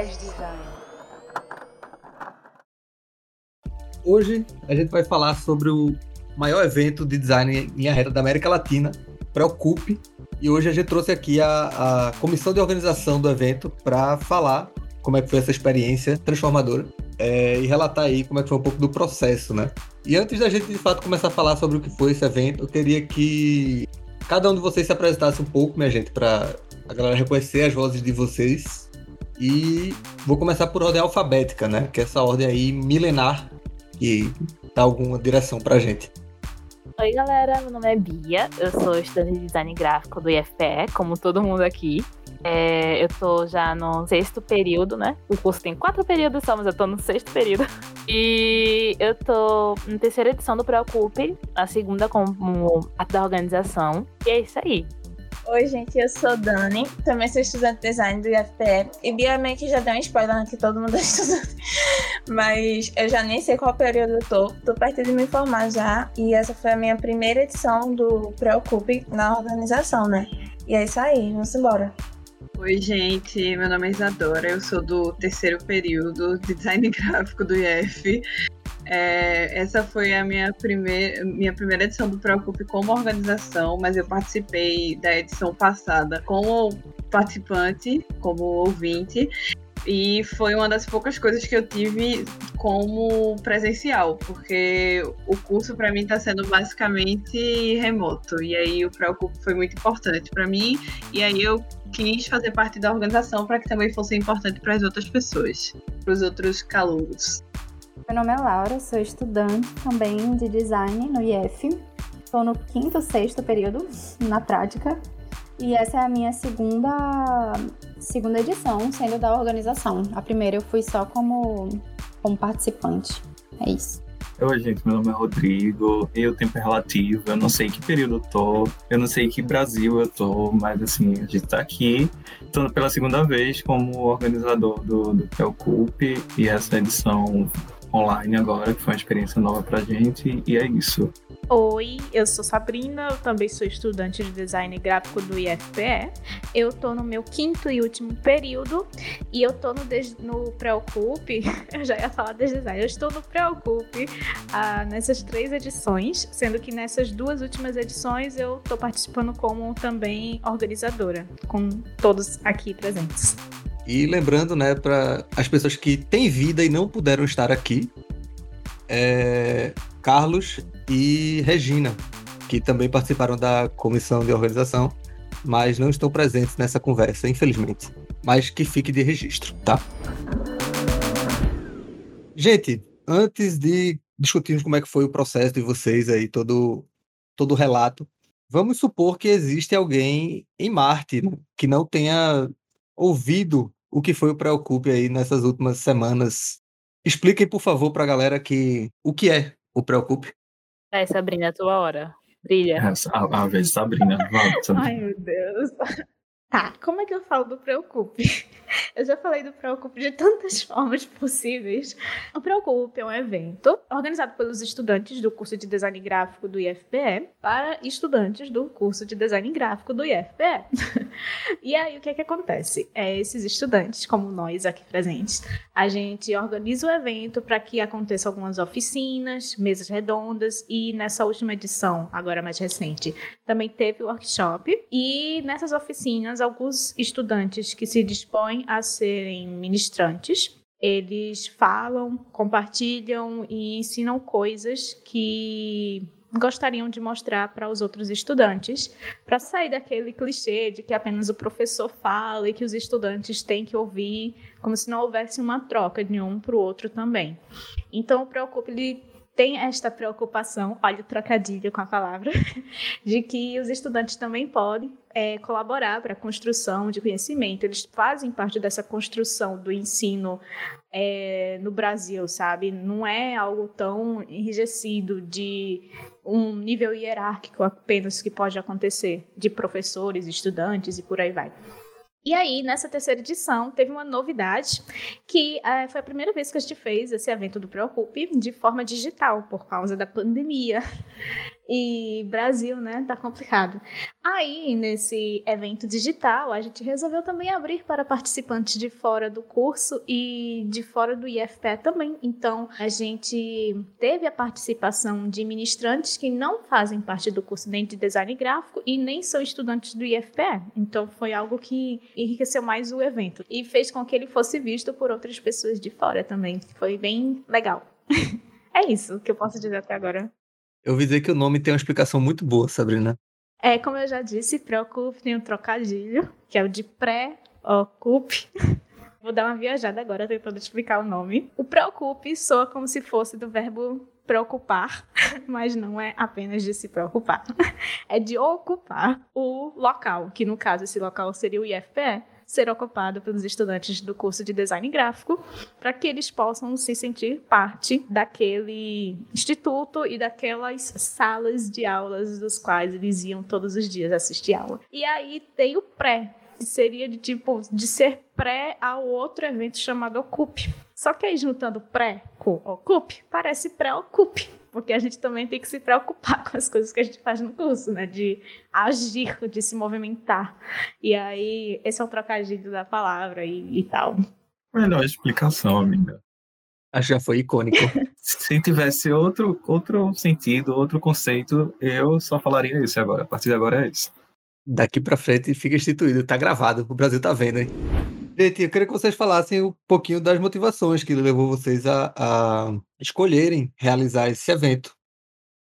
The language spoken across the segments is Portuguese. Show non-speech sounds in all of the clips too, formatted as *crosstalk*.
10 Design. Hoje a gente vai falar sobre o maior evento de design em reta da América Latina, Preocupe. E hoje a gente trouxe aqui a, a comissão de organização do evento para falar como é que foi essa experiência transformadora é, e relatar aí como é que foi um pouco do processo, né? E antes da gente de fato começar a falar sobre o que foi esse evento, eu queria que cada um de vocês se apresentasse um pouco, minha gente, para a galera reconhecer as vozes de vocês. E vou começar por ordem alfabética, né? Que é essa ordem aí milenar que dá alguma direção pra gente. Oi, galera, meu nome é Bia, eu sou estudante de design gráfico do IFPE, como todo mundo aqui. É, eu tô já no sexto período, né? O curso tem quatro períodos só, mas eu tô no sexto período. E eu tô na terceira edição do Preocupe, a segunda como parte da organização. E é isso aí. Oi, gente, eu sou Dani, também sou estudante de design do IFPE. E Bia meio que já deu um spoiler que todo mundo *laughs* é estudante. Mas eu já nem sei qual período eu tô. Tô perto de me formar já. E essa foi a minha primeira edição do Preocupe na organização, né? E é isso aí, vamos embora. Oi, gente, meu nome é Isadora, eu sou do terceiro período de design *laughs* gráfico do IF. É, essa foi a minha primeira, minha primeira edição do Preocupe como organização, mas eu participei da edição passada como participante, como ouvinte, e foi uma das poucas coisas que eu tive como presencial, porque o curso para mim está sendo basicamente remoto. E aí o Preocupe foi muito importante para mim. E aí eu quis fazer parte da organização para que também fosse importante para as outras pessoas, para os outros calouros. Meu nome é Laura, sou estudante também de design no IF. Estou no quinto, sexto período na prática. E essa é a minha segunda, segunda edição sendo da organização. A primeira eu fui só como, como participante. É isso. Oi, gente, meu nome é Rodrigo, eu tempo é relativo, eu não sei que período eu tô, eu não sei que Brasil eu tô, mas assim, a gente tá aqui, tô pela segunda vez como organizador do, do Preocupe e essa edição online agora, que foi uma experiência nova pra gente, e é isso. Oi, eu sou Sabrina, eu também sou estudante de design gráfico do IFPE. Eu tô no meu quinto e último período e eu tô no, no Preocupe, *laughs* eu já ia falar de design, eu estou no Preocupe ah, nessas três edições, sendo que nessas duas últimas edições eu tô participando como também organizadora, com todos aqui presentes. E lembrando, né, para as pessoas que têm vida e não puderam estar aqui, é Carlos e Regina, que também participaram da comissão de organização, mas não estão presentes nessa conversa, infelizmente. Mas que fique de registro, tá? Gente, antes de discutirmos como é que foi o processo de vocês aí, todo, todo o relato, vamos supor que existe alguém em Marte né, que não tenha ouvido o que foi o Preocupe aí nessas últimas semanas. Expliquem, por favor, para a galera que o que é o Preocupe. É, Sabrina, a tua hora. Brilha. É, a, a vez *laughs* Sabrina. Ai, meu Deus. Tá, como é que eu falo do Preocupe? *laughs* Eu já falei do Preocupe de tantas *laughs* formas possíveis. O Preocupe é um evento organizado pelos estudantes do curso de design gráfico do IFPE para estudantes do curso de design gráfico do IFPE. *laughs* E aí, o que é que acontece? É, esses estudantes, como nós aqui presentes, a gente organiza o evento para que aconteça algumas oficinas, mesas redondas e nessa última edição, agora mais recente, também teve workshop. E nessas oficinas, alguns estudantes que se dispõem a serem ministrantes, eles falam, compartilham e ensinam coisas que gostariam de mostrar para os outros estudantes, para sair daquele clichê de que apenas o professor fala e que os estudantes têm que ouvir, como se não houvesse uma troca de um para o outro também. Então, o Preocupe tem esta preocupação, olha o trocadilho com a palavra, *laughs* de que os estudantes também podem é, colaborar para a construção de conhecimento. Eles fazem parte dessa construção do ensino é, no Brasil, sabe? Não é algo tão enrijecido de um nível hierárquico apenas que pode acontecer de professores, estudantes e por aí vai. E aí, nessa terceira edição, teve uma novidade, que é, foi a primeira vez que a gente fez esse evento do Preocupe de forma digital, por causa da pandemia. E Brasil, né? Tá complicado. Aí, nesse evento digital, a gente resolveu também abrir para participantes de fora do curso e de fora do IFPE também. Então, a gente teve a participação de ministrantes que não fazem parte do curso nem de design gráfico e nem são estudantes do IFPE. Então, foi algo que enriqueceu mais o evento e fez com que ele fosse visto por outras pessoas de fora também. Foi bem legal. *laughs* é isso que eu posso dizer até agora. Eu ouvi dizer que o nome tem uma explicação muito boa, Sabrina. É, como eu já disse, preocupe tem um trocadilho, que é o de pré-ocupe. *laughs* Vou dar uma viajada agora tentando explicar o nome. O preocupe soa como se fosse do verbo preocupar, *laughs* mas não é apenas de se preocupar. *laughs* É de ocupar o local, que no caso esse local seria o IFPE, ser ocupado pelos estudantes do curso de design gráfico, para que eles possam se sentir parte daquele instituto e daquelas salas de aulas dos quais eles iam todos os dias assistir aula. E aí tem o pré, que seria de tipo de ser pré ao outro evento chamado Ocupe. Só que aí juntando pré com Ocupe, parece pré-ocupe porque a gente também tem que se preocupar *laughs* com as coisas que a gente faz no curso, né? De agir, de se movimentar. E aí, esse é o trocadilho da palavra e, e tal. Melhor explicação, amiga. Acho que já foi icônico. *laughs* Se tivesse outro, outro sentido, outro conceito, eu só falaria isso agora. A partir de agora é isso. Daqui pra frente fica instituído, tá gravado, o Brasil tá vendo, hein? Gente, eu queria que vocês falassem um pouquinho das motivações que levou vocês a, a escolherem realizar esse evento.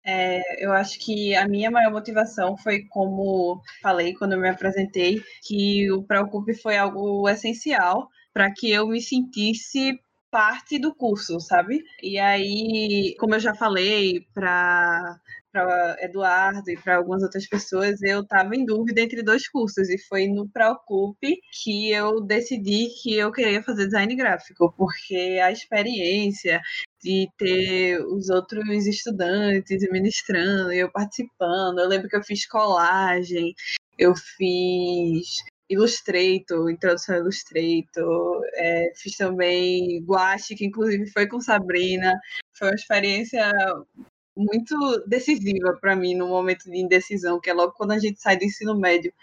É, eu acho que a minha maior motivação foi, como falei quando me apresentei, que o Preocupe foi algo essencial para que eu me sentisse parte do curso, sabe? E aí, como eu já falei para para Eduardo e para algumas outras pessoas, eu estava em dúvida entre dois cursos e foi no Preocupe que eu decidi que eu queria fazer design gráfico, porque a experiência de ter os outros estudantes ministrando, eu participando, eu lembro que eu fiz colagem, eu fiz Illustrator, introdução ao Illustrator, é, fiz também Guache, que inclusive foi com Sabrina, foi uma experiência muito decisiva para mim no momento de indecisão, que é logo quando a gente sai do ensino médio.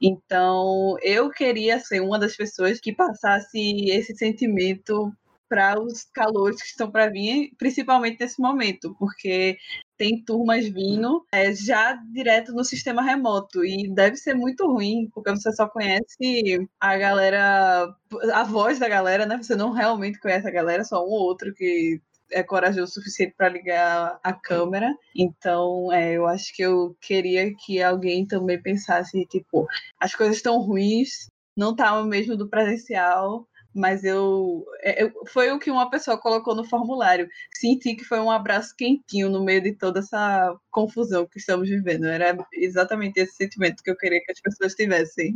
Então, eu queria ser uma das pessoas que passasse esse sentimento para os calores que estão para vir, principalmente nesse momento, porque tem turmas vindo é, já direto no sistema remoto e deve ser muito ruim, porque você só conhece a galera, a voz da galera, né? Você não realmente conhece a galera, só um ou outro que é corajoso o suficiente para ligar a câmera. Então, é, eu acho que eu queria que alguém também pensasse, tipo, as coisas estão ruins, não tá o mesmo do presencial, mas eu, é, eu, foi o que uma pessoa colocou no formulário. Senti que foi um abraço quentinho no meio de toda essa confusão que estamos vivendo. Era exatamente esse sentimento que eu queria que as pessoas tivessem.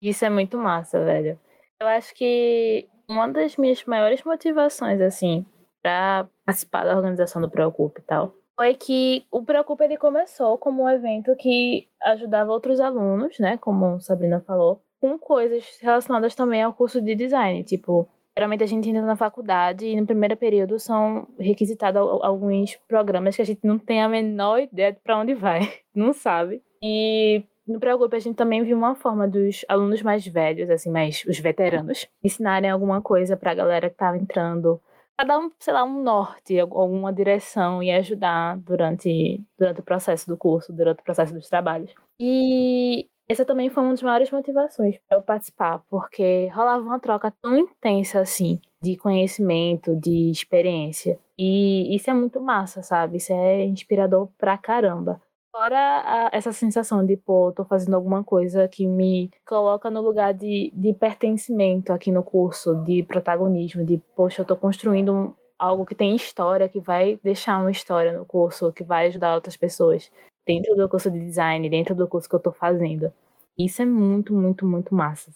Isso é muito massa, velho. Eu acho que uma das minhas maiores motivações, assim, para participar da organização do Preocupe e tal, foi que o Preocupe ele começou como um evento que ajudava outros alunos, né, como Sabrina falou, com coisas relacionadas também ao curso de design, tipo, geralmente a gente entra na faculdade e no primeiro período são requisitados alguns programas que a gente não tem a menor ideia de para onde vai, *laughs* não sabe. E no Preocupe a gente também viu uma forma dos alunos mais velhos, assim, mais os veteranos, ensinarem alguma coisa para a galera que estava entrando para dar um, sei lá, um norte, alguma direção e ajudar durante, durante o processo do curso, durante o processo dos trabalhos. E essa também foi uma das maiores motivações para eu participar, porque rolava uma troca tão intensa assim de conhecimento, de experiência. E isso é muito massa, sabe? Isso é inspirador pra caramba. Fora a, essa sensação de, pô, tô fazendo alguma coisa que me coloca no lugar de, de pertencimento aqui no curso, de protagonismo, de, poxa, eu tô construindo um, algo que tem história, que vai deixar uma história no curso, que vai ajudar outras pessoas dentro do curso de design, dentro do curso que eu tô fazendo. Isso é muito, muito, muito massa.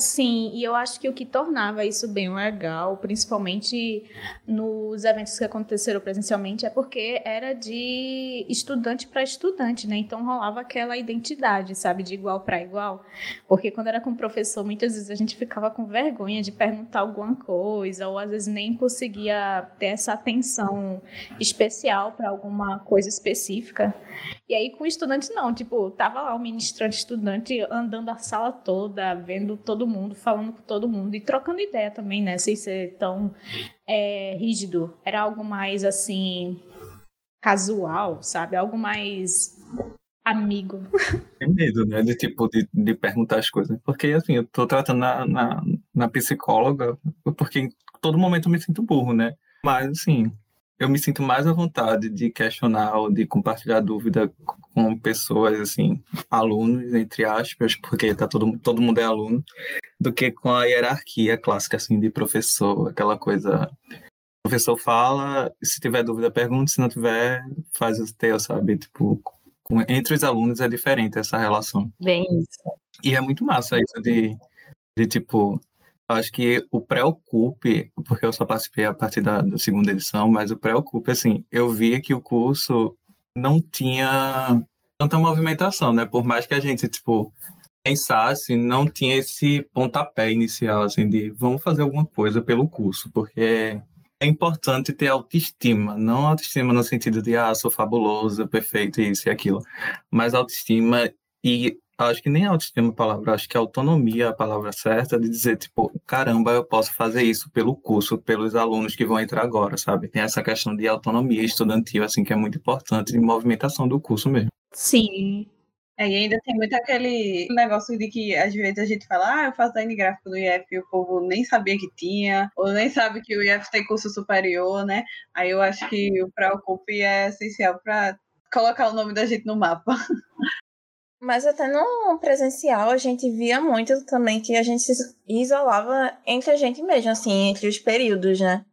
Sim, e eu acho que o que tornava isso bem legal, principalmente nos eventos que aconteceram presencialmente, é porque era de estudante para estudante, né? Então rolava aquela identidade, sabe, de igual para igual. Porque quando era com o professor, muitas vezes a gente ficava com vergonha de perguntar alguma coisa, ou às vezes nem conseguia ter essa atenção especial para alguma coisa específica. E aí com estudante não, tipo, tava lá o ministrante estudante andando a sala toda, vendo todo mundo, falando com todo mundo e trocando ideia também, né? Sem ser tão é, rígido. Era algo mais assim casual, sabe? Algo mais amigo. Tem medo, né? De tipo, de, de perguntar as coisas. Porque assim, eu tô tratando na, na, na psicóloga, porque em todo momento eu me sinto burro, né? Mas assim, eu me sinto mais à vontade de questionar ou de compartilhar dúvida com pessoas, assim, alunos, entre aspas, porque tá todo, todo mundo é aluno, do que com a hierarquia clássica, assim, de professor, aquela coisa. O professor fala, se tiver dúvida, pergunta, se não tiver, faz o teu, sabe? Tipo, com, entre os alunos é diferente essa relação. Bem isso. E é muito massa isso de, de tipo, acho que o Preocupe, porque eu só participei a partir da, da, segunda edição, mas o Preocupe, assim, eu via que o curso não tinha tanta movimentação, né? Por mais que a gente, tipo, pensasse, não tinha esse pontapé inicial, assim, de vamos fazer alguma coisa pelo curso, porque é importante ter autoestima, não autoestima no sentido de, ah, sou fabuloso, perfeito, isso e aquilo, mas autoestima e acho que nem autoestima é a palavra, acho que autonomia é a palavra certa de dizer, tipo, caramba, eu posso fazer isso pelo curso, pelos alunos que vão entrar agora, sabe? Tem essa questão de autonomia estudantil, assim, que é muito importante, de movimentação do curso mesmo. Sim. É, e ainda tem muito aquele negócio de que às vezes a gente fala, ah, eu faço design gráfico no IF e o povo nem sabia que tinha, ou nem sabe que o IF tem curso superior, né? Aí eu acho que o Preocupe é essencial para colocar o nome da gente no mapa. *laughs* Mas até no presencial a gente via muito também que a gente se isolava entre a gente mesmo, assim, entre os períodos, né?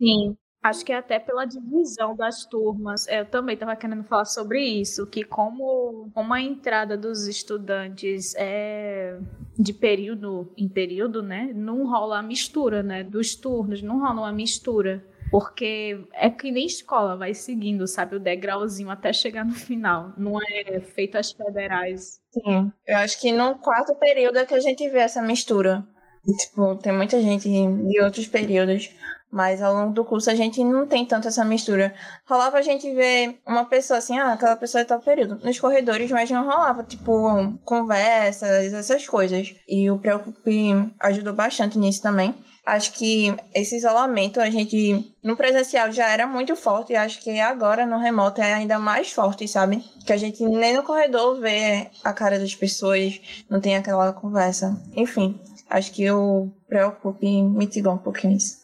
Sim. Acho que até pela divisão das turmas. Eu também estava querendo falar sobre isso, que como, como a entrada dos estudantes é de período em período, né? Não rola a mistura, né? Dos turnos, não rola uma mistura. Porque é que nem escola, vai seguindo, sabe, o degrauzinho até chegar no final. Não é feito as federais. Sim. Eu acho que no quarto período é que a gente vê essa mistura. Tipo, tem muita gente de outros períodos. Mas ao longo do curso a gente não tem tanto essa mistura. Rolava a gente ver uma pessoa assim, ah, aquela pessoa é tal período, nos corredores, mas não rolava, tipo, conversas, essas coisas. E o Preocupe ajudou bastante nisso também. Acho que esse isolamento a gente no presencial já era muito forte e acho que agora no remoto é ainda mais forte, sabe? Que a gente nem no corredor vê a cara das pessoas, não tem aquela conversa. Enfim, acho que o Preocupe mitigou um pouquinho isso.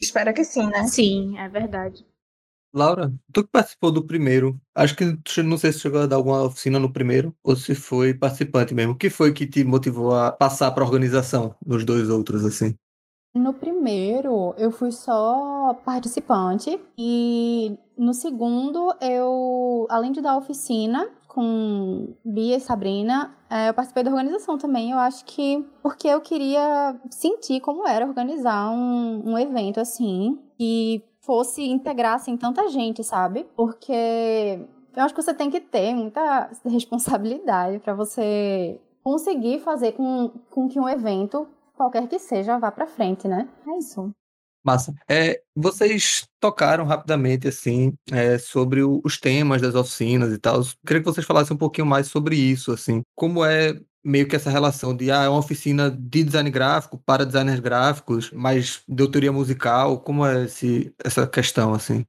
Espero que sim, né? Sim, é verdade. Laura, tu que participou do primeiro, acho que não sei se chegou a dar alguma oficina no primeiro ou se foi participante mesmo. O que foi que te motivou a passar para a organização nos dois outros assim? No primeiro, eu fui só participante e no segundo, eu, além de dar oficina com Bia e Sabrina, é, eu participei da organização também. Eu acho que porque eu queria sentir como era organizar um, um evento assim e fosse integrar assim tanta gente, sabe? Porque eu acho que você tem que ter muita *laughs* responsabilidade para você conseguir fazer com, com que um evento qualquer que seja, vá para frente, né? É isso. Massa. É, vocês tocaram rapidamente assim é, sobre o, os temas das oficinas e tal. Queria que vocês falassem um pouquinho mais sobre isso, assim. Como é meio que essa relação de ah, é uma oficina de design gráfico para designers gráficos, mas de autoria musical. Como é esse, essa questão assim?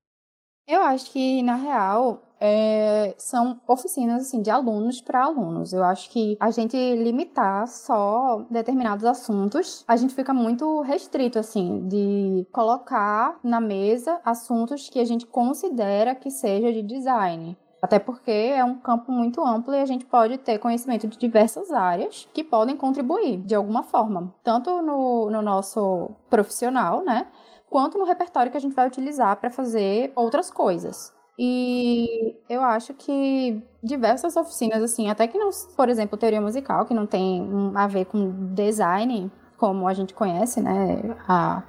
Eu acho que na real é, são oficinas assim de alunos para alunos. Eu acho que a gente limitar só determinados assuntos, a gente fica muito restrito assim de colocar na mesa assuntos que a gente considera que seja de design. Até porque é um campo muito amplo e a gente pode ter conhecimento de diversas áreas que podem contribuir de alguma forma, tanto no, no nosso profissional, né? Quanto no repertório que a gente vai utilizar para fazer outras coisas. E eu acho que diversas oficinas, assim, até que não, por exemplo, teoria musical, que não tem a ver com design, como a gente conhece, né, a,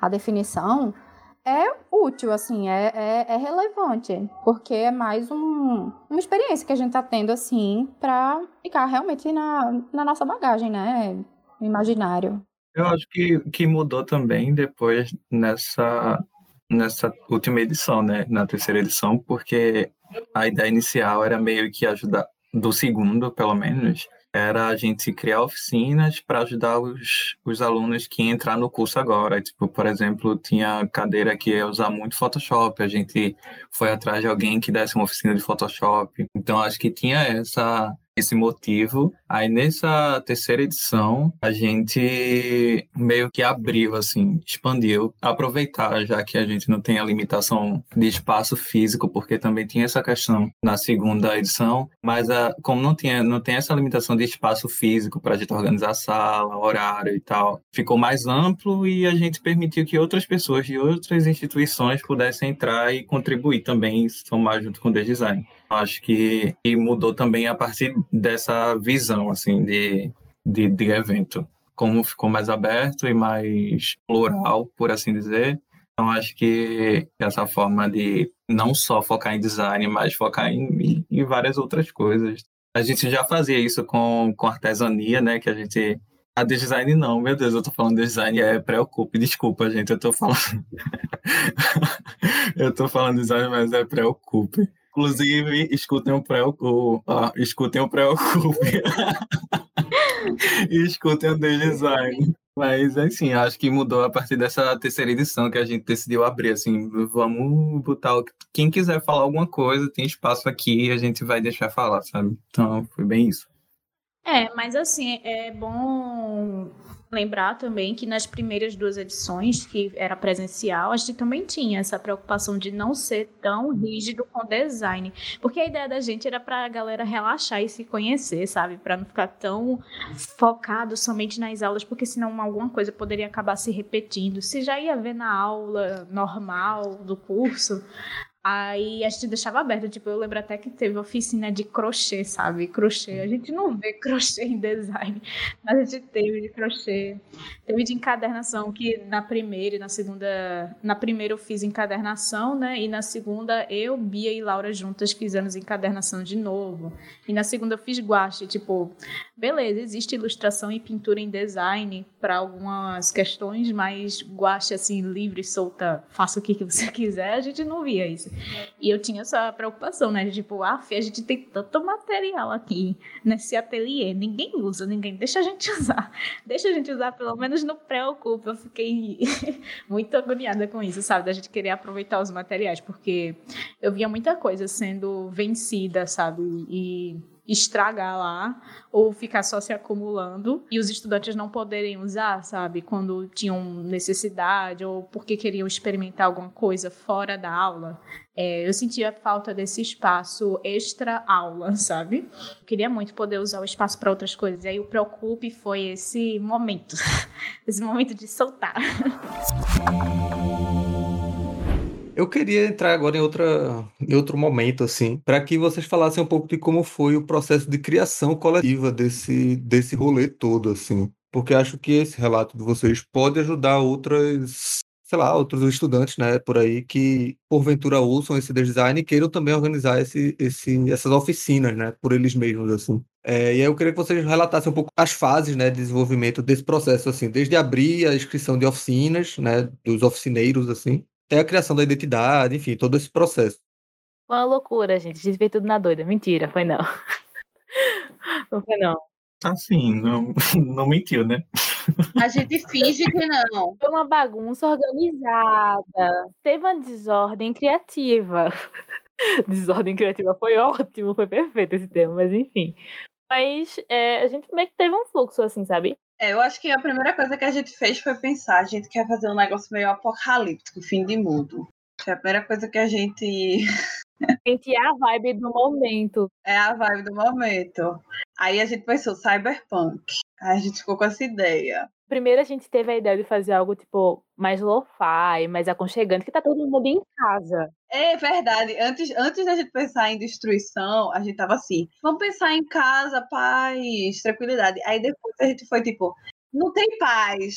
a definição, é útil, assim, é, é, é, relevante, porque é mais um, uma experiência que a gente está tendo, assim, para ficar realmente na, na nossa bagagem, né, imaginário. Eu acho que, que mudou também depois nessa, nessa última edição, né, na terceira edição, porque a ideia inicial era meio que ajudar, do segundo, pelo menos, era a gente criar oficinas para ajudar os, os alunos que entrar no curso agora. Tipo, por exemplo, tinha cadeira que ia usar muito Photoshop, a gente foi atrás de alguém que desse uma oficina de Photoshop. Então, acho que tinha essa esse motivo. Aí nessa terceira edição, a gente meio que abriu, assim, expandiu, aproveitar, já que a gente não tem a limitação de espaço físico, porque também tinha essa questão na segunda edição, mas a, como não, tinha, não tem essa limitação de espaço físico para a gente organizar a sala, horário e tal, ficou mais amplo e a gente permitiu que outras pessoas de outras instituições pudessem entrar e contribuir também, somar junto com o design. Acho que mudou também a partir dessa visão assim de, de, de evento. Como ficou mais aberto e mais plural, por assim dizer. Então, acho que essa forma de não só focar em design, mas focar em, em várias outras coisas. A gente já fazia isso com, com artesania, né? Que a gente a de design não, meu Deus, eu tô falando de design, é preocupe, desculpa, gente, eu tô falando. *laughs* eu tô falando design, mas é preocupe. Inclusive, escutem o pré-ocupe. Ah, escutem o pré-ocupe. e *laughs* escutem o design. Mas, assim, acho que mudou a partir dessa terceira edição que a gente decidiu abrir, assim, vamos botar o... quem quiser falar alguma coisa, tem espaço aqui, a gente vai deixar falar, sabe? Então, foi bem isso. É, mas assim, é bom lembrar também que nas primeiras duas edições, que era presencial, a gente também tinha essa preocupação de não ser tão rígido com design. Porque a ideia da gente era para a galera relaxar e se conhecer, sabe? Para não ficar tão focado somente nas aulas, porque senão alguma coisa poderia acabar se repetindo. Se já ia ver na aula normal do curso, Aí a gente deixava aberto, tipo, eu lembro até que teve oficina de crochê, sabe? Crochê. A gente não vê *laughs* crochê em design, mas a gente teve de crochê. Teve de encadernação, que na primeira e na segunda. Na primeira eu fiz encadernação, né? E na segunda eu, Bia e Laura juntas fizemos encadernação de novo. E na segunda eu fiz guache, tipo, beleza, existe ilustração e pintura em design para algumas questões, mas guache assim, livre, solta, faça o que, você *laughs* quiser, a gente não via isso. E eu tinha essa preocupação, né? De, tipo, ah, a gente tem tanto material aqui nesse ateliê, ninguém usa, ninguém deixa a gente *laughs* usar. Deixa a gente usar, pelo menos no pré-ocupa. Eu fiquei *laughs* muito agoniada com isso, sabe? Da gente querer aproveitar os materiais, porque eu via muita coisa sendo vencida, sabe? E estragar lá ou ficar só se acumulando e os estudantes não poderem usar, sabe, quando tinham necessidade ou porque queriam experimentar alguma coisa fora da aula. É, eu sentia falta desse espaço extra aula, *laughs* sabe? Eu queria muito poder usar o espaço para outras coisas. E aí o Preocupe foi esse momento, *laughs* esse momento de soltar. *laughs* Eu queria entrar agora em, outra, em outro momento, assim, para que vocês falassem um pouco de como foi o processo de criação coletiva desse, desse rolê todo, assim. Porque acho que esse relato de vocês pode ajudar outras, sei lá, outros estudantes, né, por aí, que porventura ouçam esse design e queiram também organizar esse, esse, essas oficinas, né, por eles mesmos, assim. É, e aí eu queria que vocês relatassem um pouco as fases, né, de desenvolvimento desse processo, assim, desde abrir a inscrição de oficinas, né, dos oficineiros, assim, até a criação da identidade, enfim, todo esse processo. Foi uma loucura, gente. A gente fez tudo na doida. Mentira, foi não. *laughs* Não foi não. Assim, não, *laughs* não mentiu, né? A gente finge que não. Foi uma bagunça organizada. Teve uma desordem criativa. *laughs* Desordem criativa foi ótimo, foi perfeito esse termo, mas enfim. Mas é, a gente meio que teve um fluxo, assim, sabe? É, eu acho que a primeira coisa que a gente fez foi pensar, a gente quer fazer um negócio meio apocalíptico, fim de mundo. É a primeira coisa que a gente. Sentir a vibe do momento. É a vibe do momento. Aí a gente pensou cyberpunk. Aí a gente ficou com essa ideia. Primeiro a gente teve a ideia de fazer algo tipo mais lo-fi, mais aconchegante, que tá todo mundo em casa. É verdade. Antes, antes da gente pensar em destruição, a gente tava assim, vamos pensar em casa, paz, tranquilidade. Aí depois a gente foi tipo, não tem paz,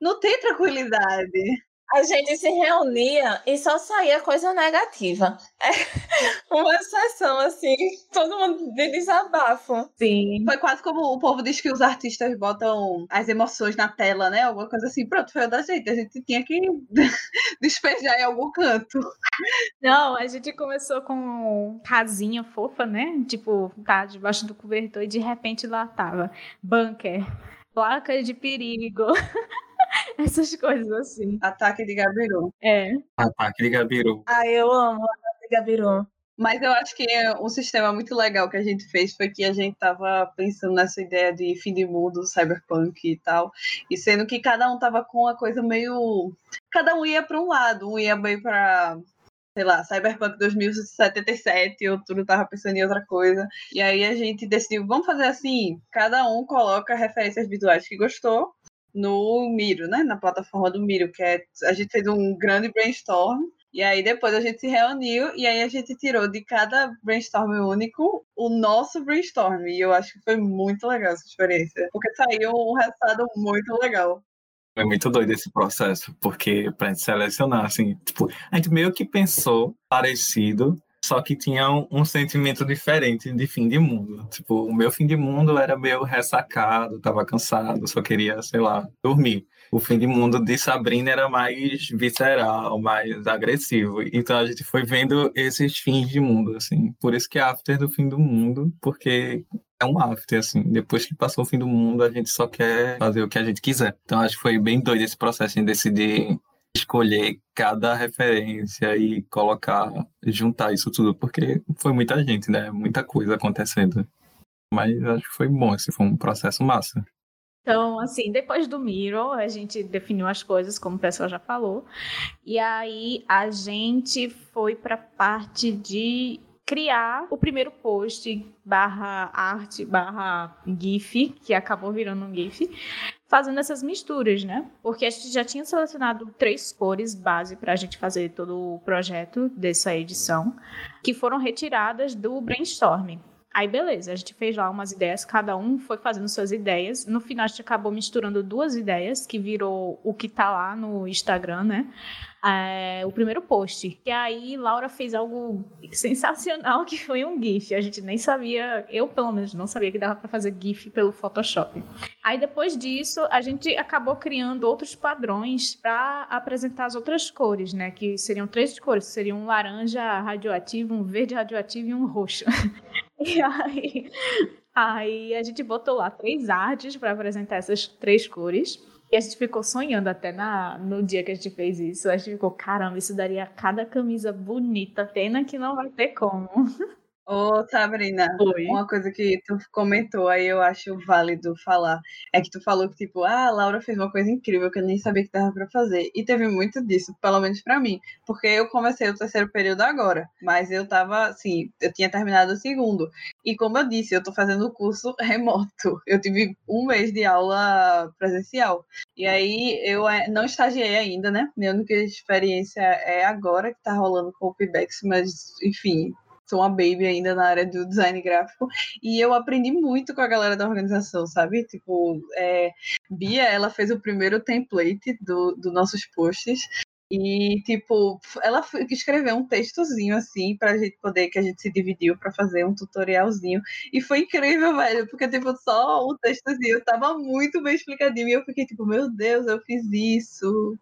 não tem tranquilidade a gente se reunia e só saía coisa negativa. É *laughs* uma sessão assim, todo mundo de desabafo. Sim. Foi quase como o povo diz que os artistas botam as emoções na tela, né? Alguma coisa assim. Pronto, foi o da gente. A gente tinha que *laughs* despejar em algum canto. Não, a gente começou com casinha fofa, né? Tipo, tá debaixo do cobertor e de repente lá tava bunker, placa de perigo. *laughs* *laughs* Essas coisas assim. Ataque de Gabiru. É. Ataque de Gabiru. Ah, eu amo Ataque de Gabiru. Mas eu acho que um sistema muito legal que a gente fez foi que a gente tava pensando nessa ideia de fim de mundo, cyberpunk e tal, e sendo que cada um tava com uma coisa meio. Cada um ia para um lado, um ia meio para sei lá, Cyberpunk 2077, outro tava pensando em outra coisa. E aí a gente decidiu, vamos fazer assim, cada um coloca referências visuais que gostou no Miro, né? Na plataforma do Miro, que é a gente fez um grande brainstorm e aí depois a gente se reuniu e aí a gente tirou de cada brainstorm único o nosso brainstorm. E eu acho que foi muito legal essa experiência, porque saiu um resultado muito legal. Foi muito doido esse processo, porque pra gente selecionar, assim, tipo, a gente meio que pensou parecido, só que tinha um, um, sentimento diferente de fim de mundo. Tipo, o meu fim de mundo era meio ressacado, tava cansado, só queria, sei lá, dormir. O fim de mundo de Sabrina era mais visceral, mais agressivo. Então a gente foi vendo esses fins de mundo, assim. Por isso que é after do fim do mundo, porque é um after, assim. Depois que passou o fim do mundo, a gente só quer fazer o que a gente quiser. Então acho que foi bem doido esse processo em decidir escolher cada referência e colocar, juntar isso tudo, porque foi muita gente, né? Muita coisa acontecendo. Mas acho que foi bom, esse foi um processo massa. Então, assim, depois do Miro, a gente definiu as coisas, como o pessoal já falou. E aí a gente foi para a parte de criar o primeiro post barra arte barra GIF, que acabou virando um GIF, fazendo essas misturas, né? Porque a gente já tinha selecionado três cores base para a gente fazer todo o projeto dessa edição, que foram retiradas do brainstorming. Aí, beleza, a gente fez lá umas ideias, cada um foi fazendo suas ideias. No final, a gente acabou misturando duas ideias, que virou o que tá lá no Instagram, né? É, o primeiro post. E aí Laura fez algo *laughs* sensacional que foi um GIF. A gente nem sabia, eu pelo menos não sabia que dava para fazer GIF pelo Photoshop. Aí depois disso, a gente acabou criando outros padrões para apresentar as outras cores, né? Que seriam três cores, seriam um laranja radioativo, um verde radioativo e um roxo. *laughs* e aí, aí a gente botou lá três artes para apresentar essas três cores. E a gente ficou sonhando até na, no dia que a gente fez isso. A gente ficou, caramba, isso daria cada camisa bonita. Pena que não vai ter como. *laughs* Ô, Sabrina, Oi. uma coisa que tu comentou aí, eu acho válido falar, é que tu falou que, tipo, ah, a Laura fez uma coisa incrível que eu nem sabia que dava pra fazer. E teve muito disso, pelo menos pra mim, porque eu comecei o terceiro período agora, mas eu tava, assim, eu tinha terminado o segundo. E como eu disse, eu tô fazendo o curso *laughs* remoto. Eu tive um mês de aula presencial. E aí eu eh, não estagiei ainda, né? Minha única experiência é agora que tá rolando com o Pibex, mas, enfim, sou uma baby ainda na área do design gráfico e eu aprendi muito com a galera da organização, sabe? Tipo, é, Bia, ela fez o primeiro template do, do nossos posts e, tipo, ela escreveu um textozinho assim pra gente poder, que a gente se dividiu para fazer um tutorialzinho. E foi incrível, velho, porque, tipo, só o textozinho tava muito bem explicadinho. E eu fiquei, tipo, meu Deus, eu fiz isso.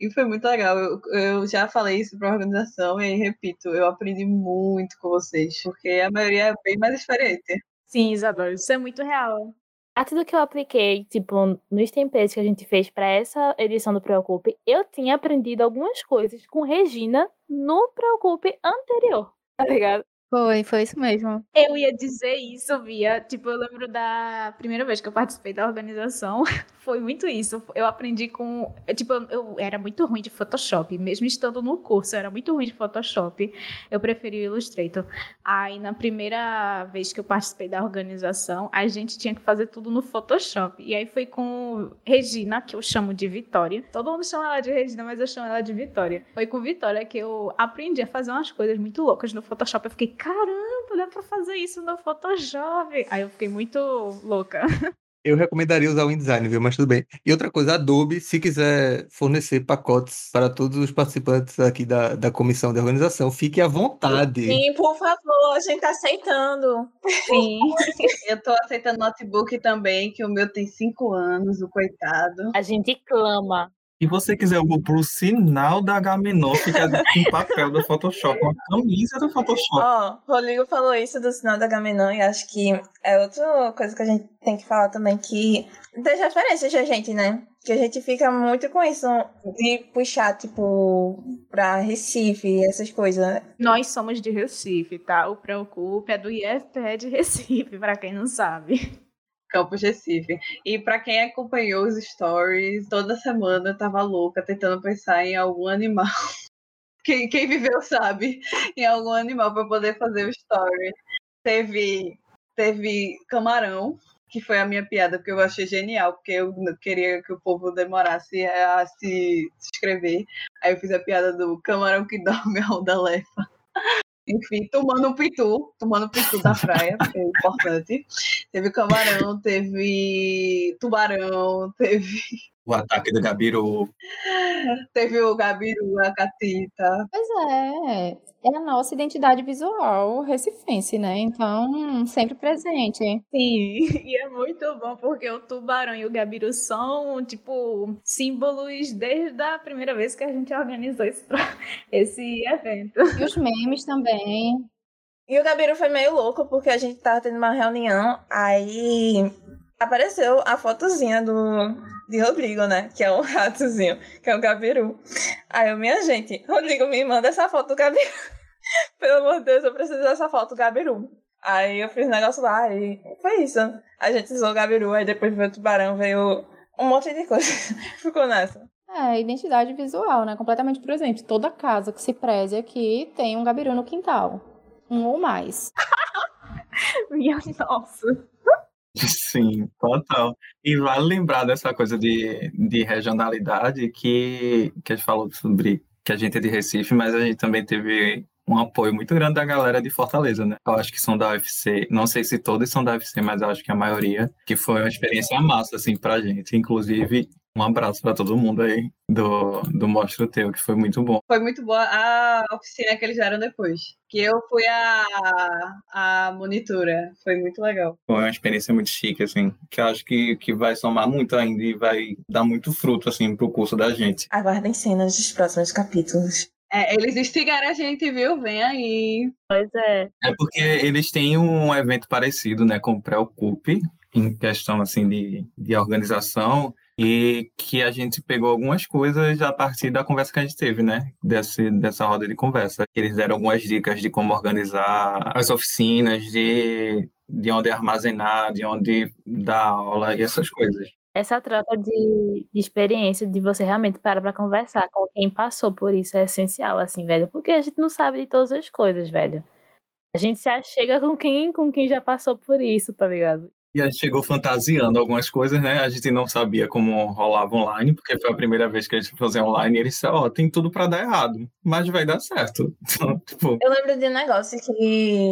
E foi muito legal. Eu, eu já falei isso pra organização e repito, eu aprendi muito com vocês, porque a maioria é bem mais experiente. Sim, Isadora, isso é muito real a tudo que eu apliquei, tipo, nos templates que a gente fez para essa edição do Preocupe, eu tinha aprendido algumas coisas com Regina no Preocupe anterior, tá ligado? Foi, foi isso mesmo. Eu ia dizer isso, Via. Tipo, eu lembro da primeira vez que eu participei da organização. *laughs* Foi muito isso. Eu aprendi com. Tipo, eu era muito ruim de Photoshop. Mesmo estando no curso, eu era muito ruim de Photoshop. Eu preferi o Illustrator. Aí, na primeira vez que eu participei da organização, a gente tinha que fazer tudo no Photoshop. E aí foi com Regina, que eu chamo de Vitória. Todo mundo chama ela de Regina, mas eu chamo ela de Vitória. Foi com Vitória que eu aprendi a fazer umas coisas muito loucas no Photoshop. Eu fiquei, caramba, dá pra fazer isso no Photoshop. Aí eu fiquei muito louca. Eu recomendaria usar o InDesign, viu? Mas tudo bem. E outra coisa, Adobe, se quiser fornecer pacotes para todos os participantes aqui da, da comissão de organização, fique à vontade. Sim, por favor, a gente tá aceitando. Sim. *laughs* Eu tô aceitando notebook também, que o meu tem cinco anos, o coitado. A gente clama. Se você quiser o pro sinal da Gamenon, fica *laughs* com papel do Photoshop, uma camisa do Photoshop. Ó, Rodrigo falou isso do sinal da Gamenon e acho que é outra coisa que a gente tem que falar também, que das referências da gente, né? Que a gente fica muito com isso de puxar, tipo, pra Recife, essas coisas. Nós somos de Recife, tá? O Preocupe é do IFPE de Recife, pra quem não sabe. Campos Recife. E pra quem acompanhou os stories, toda semana eu tava louca tentando pensar em algum animal. *laughs* Quem, quem viveu sabe, em algum animal para poder fazer o story. Teve, teve camarão, que foi a minha piada, porque eu achei genial, porque eu queria que o povo demorasse a se, inscrever. Aí eu fiz a piada do camarão que *laughs* dorme a onda lefa. Enfim, tomando um pitu, tomando pitu da praia, *laughs* que é importante. Teve camarão, teve tubarão, teve, O ataque do Gabiru. teve o gabiru, a catita. Pois é, é a nossa identidade visual recifense, né? Então, sempre presente. Sim, *laughs* e é muito bom porque o tubarão e o gabiru são, tipo, símbolos desde a primeira vez que a gente organizou esse, *laughs* esse evento. E os memes também. E o Gabiru foi meio louco, porque a gente tava tendo uma reunião, aí apareceu a fotozinha do de Rodrigo, né? Que é um *laughs* ratozinho, que é o Gabiru. Aí eu, minha gente, Rodrigo, me manda essa foto do Gabiru. *laughs* Pelo amor de Deus, eu preciso dessa foto do Gabiru. Aí eu fiz um negócio lá e foi isso. A gente usou o Gabiru, aí depois veio o tubarão, veio um monte de coisa. *laughs* Ficou nessa. É, identidade visual, né? Completamente presente. Toda casa que se preze aqui tem um gabiru no quintal. Um ou mais. Minha nossa. Sim, total. E vale lembrar dessa coisa de, de regionalidade que, que a gente falou sobre que a gente é de Recife, mas a gente também teve um apoio muito grande da galera de Fortaleza, né? Eu acho que são da UFC, não sei se todos são da UFC, mas eu acho que a maioria, que foi uma experiência massa, assim, pra gente. Inclusive, um abraço pra todo mundo aí do, do Mostra o Teu, que foi muito bom. Foi muito boa a oficina que eles deram depois. Que eu fui a, a monitora. Foi muito legal. Foi uma experiência muito chique, assim, que eu acho que, que vai somar muito ainda e vai dar muito fruto, assim, pro curso da gente. Aguardem cenas dos próximos capítulos. É, eles instigaram a gente, viu? Vem aí. Pois é. É porque eles têm um evento parecido, né, com o Preocupe, em questão, assim, de, de organização, e que a gente pegou algumas coisas a partir da conversa que a gente teve, né, desse, dessa roda de conversa. Eles deram algumas dicas de como organizar as oficinas, de, de onde armazenar, de onde dar aula e essas coisas. Essa troca de, de experiência, de você realmente parar pra conversar com quem passou por isso é essencial, assim, velho. Porque a gente não sabe de todas as coisas, velho. A gente se achega com quem, com quem já passou por isso, tá ligado? E a gente chegou fantasiando algumas coisas, né? A gente não sabia como rolava online, porque foi a primeira vez que a gente fazer online e eles disseram, ó, tem tudo pra dar errado, mas vai dar certo. *laughs* Então, tipo, Eu lembro de um negócio que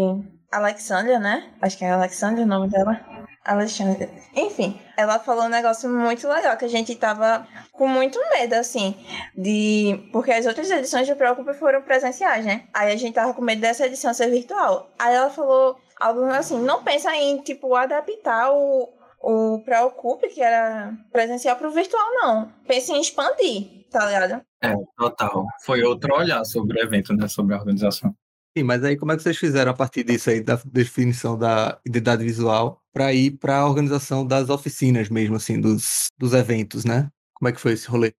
Alexandria, né? Acho que é Alexandria o nome dela. Alexandria. Enfim, ela falou um negócio muito legal, que a gente tava com muito medo, assim, de. Porque as outras edições do Preocupe foram presenciais, né? Aí a gente tava com medo dessa edição ser virtual. Aí ela falou algo assim: não pensa em, tipo, adaptar o, o Preocupe, que era presencial, pro virtual, não. Pense em expandir, tá ligado? é, total. Foi outro olhar sobre o evento, né? Sobre a organização. Sim, mas aí como é que vocês fizeram a partir disso aí, da definição da identidade visual, para ir para a organização das oficinas mesmo, assim, dos, dos eventos, né? Como é que foi esse rolê?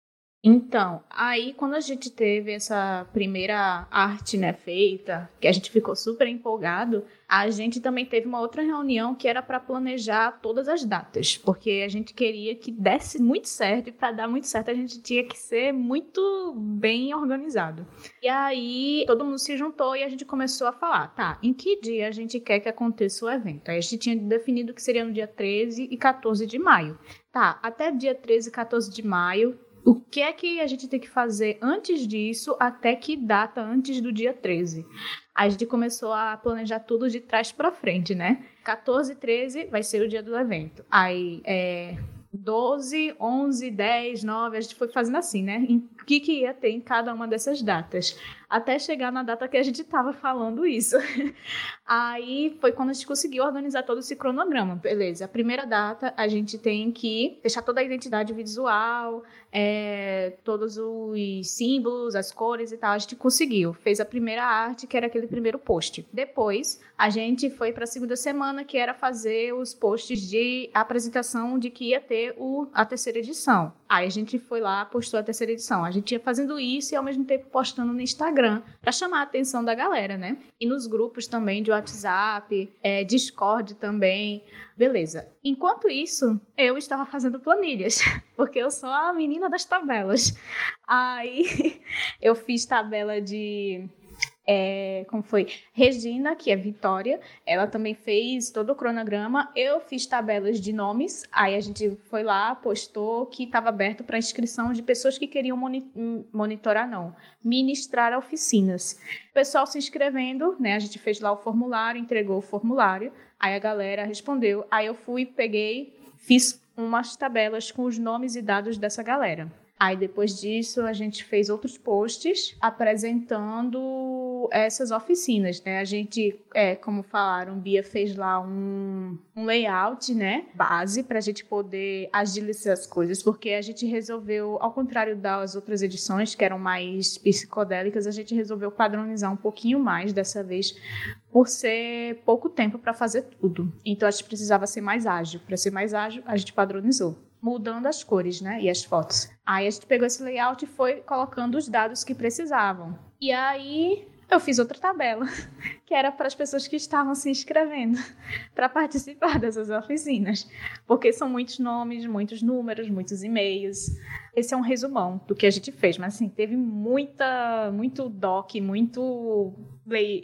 Então, aí quando a gente teve essa primeira arte, né, feita, que a gente ficou super empolgado, a gente também teve uma outra reunião que era para planejar todas as datas, porque a gente queria que desse muito certo e para dar muito certo a gente tinha que ser muito bem organizado. E aí todo mundo se juntou e a gente começou a falar, tá, em que dia a gente quer que aconteça o evento? Aí a gente tinha definido que seria no dia 13 e 14 de maio. Tá, até dia 13 e 14 de maio o que é que a gente tem que fazer antes disso, até que data antes do dia 13? A gente começou a planejar tudo de trás para frente, né? 14 e 13 vai ser o dia do evento. Aí, é, 12, 11, 10, 9, a gente foi fazendo assim, né? O que, que ia ter em cada uma dessas datas. Até chegar na data que a gente estava falando isso. *laughs* Aí foi quando a gente conseguiu organizar todo esse cronograma. Beleza, a primeira data a gente tem que deixar toda a identidade visual, é, todos os símbolos, as cores e tal. A gente conseguiu. Fez a primeira arte, que era aquele primeiro post. Depois, a gente foi para a segunda semana, que era fazer os posts de apresentação de que ia ter o, a terceira edição. Aí a gente foi lá, postou a terceira edição. A gente ia fazendo isso e ao mesmo tempo postando no Instagram para chamar a atenção da galera, né? E nos grupos também de WhatsApp, é, Discord também. Beleza. Enquanto isso, eu estava fazendo planilhas, *laughs* porque eu sou a menina das tabelas. Aí *laughs* eu fiz tabela de é, como foi? Regina, que é Vitória, ela também fez todo o cronograma. Eu fiz tabelas de nomes, aí a gente foi lá, postou que estava aberto para inscrição de pessoas que queriam moni monitorar, não, ministrar oficinas. O pessoal se inscrevendo, né? A gente fez lá o formulário, entregou o formulário, aí a galera respondeu. Aí eu fui, peguei, fiz umas tabelas com os nomes e dados dessa galera. Aí depois disso a gente fez outros posts apresentando essas oficinas, né? A gente, é, como falaram, Bia fez lá um, um layout, né? Base para a gente poder agilizar as coisas, porque a gente resolveu, ao contrário das outras edições que eram mais psicodélicas, a gente resolveu padronizar um pouquinho mais dessa vez por ser pouco tempo para fazer tudo. Então a gente precisava ser mais ágil. Para ser mais ágil, a gente padronizou mudando as cores, né? E as fotos. Aí a gente pegou esse layout e foi colocando os dados que precisavam. E aí eu fiz outra tabela, *laughs* que era para as pessoas que estavam se inscrevendo *laughs* para participar dessas oficinas, porque são muitos nomes, muitos números, muitos e-mails. Esse é um resumão do que a gente fez, mas assim, teve muita, muito doc, muito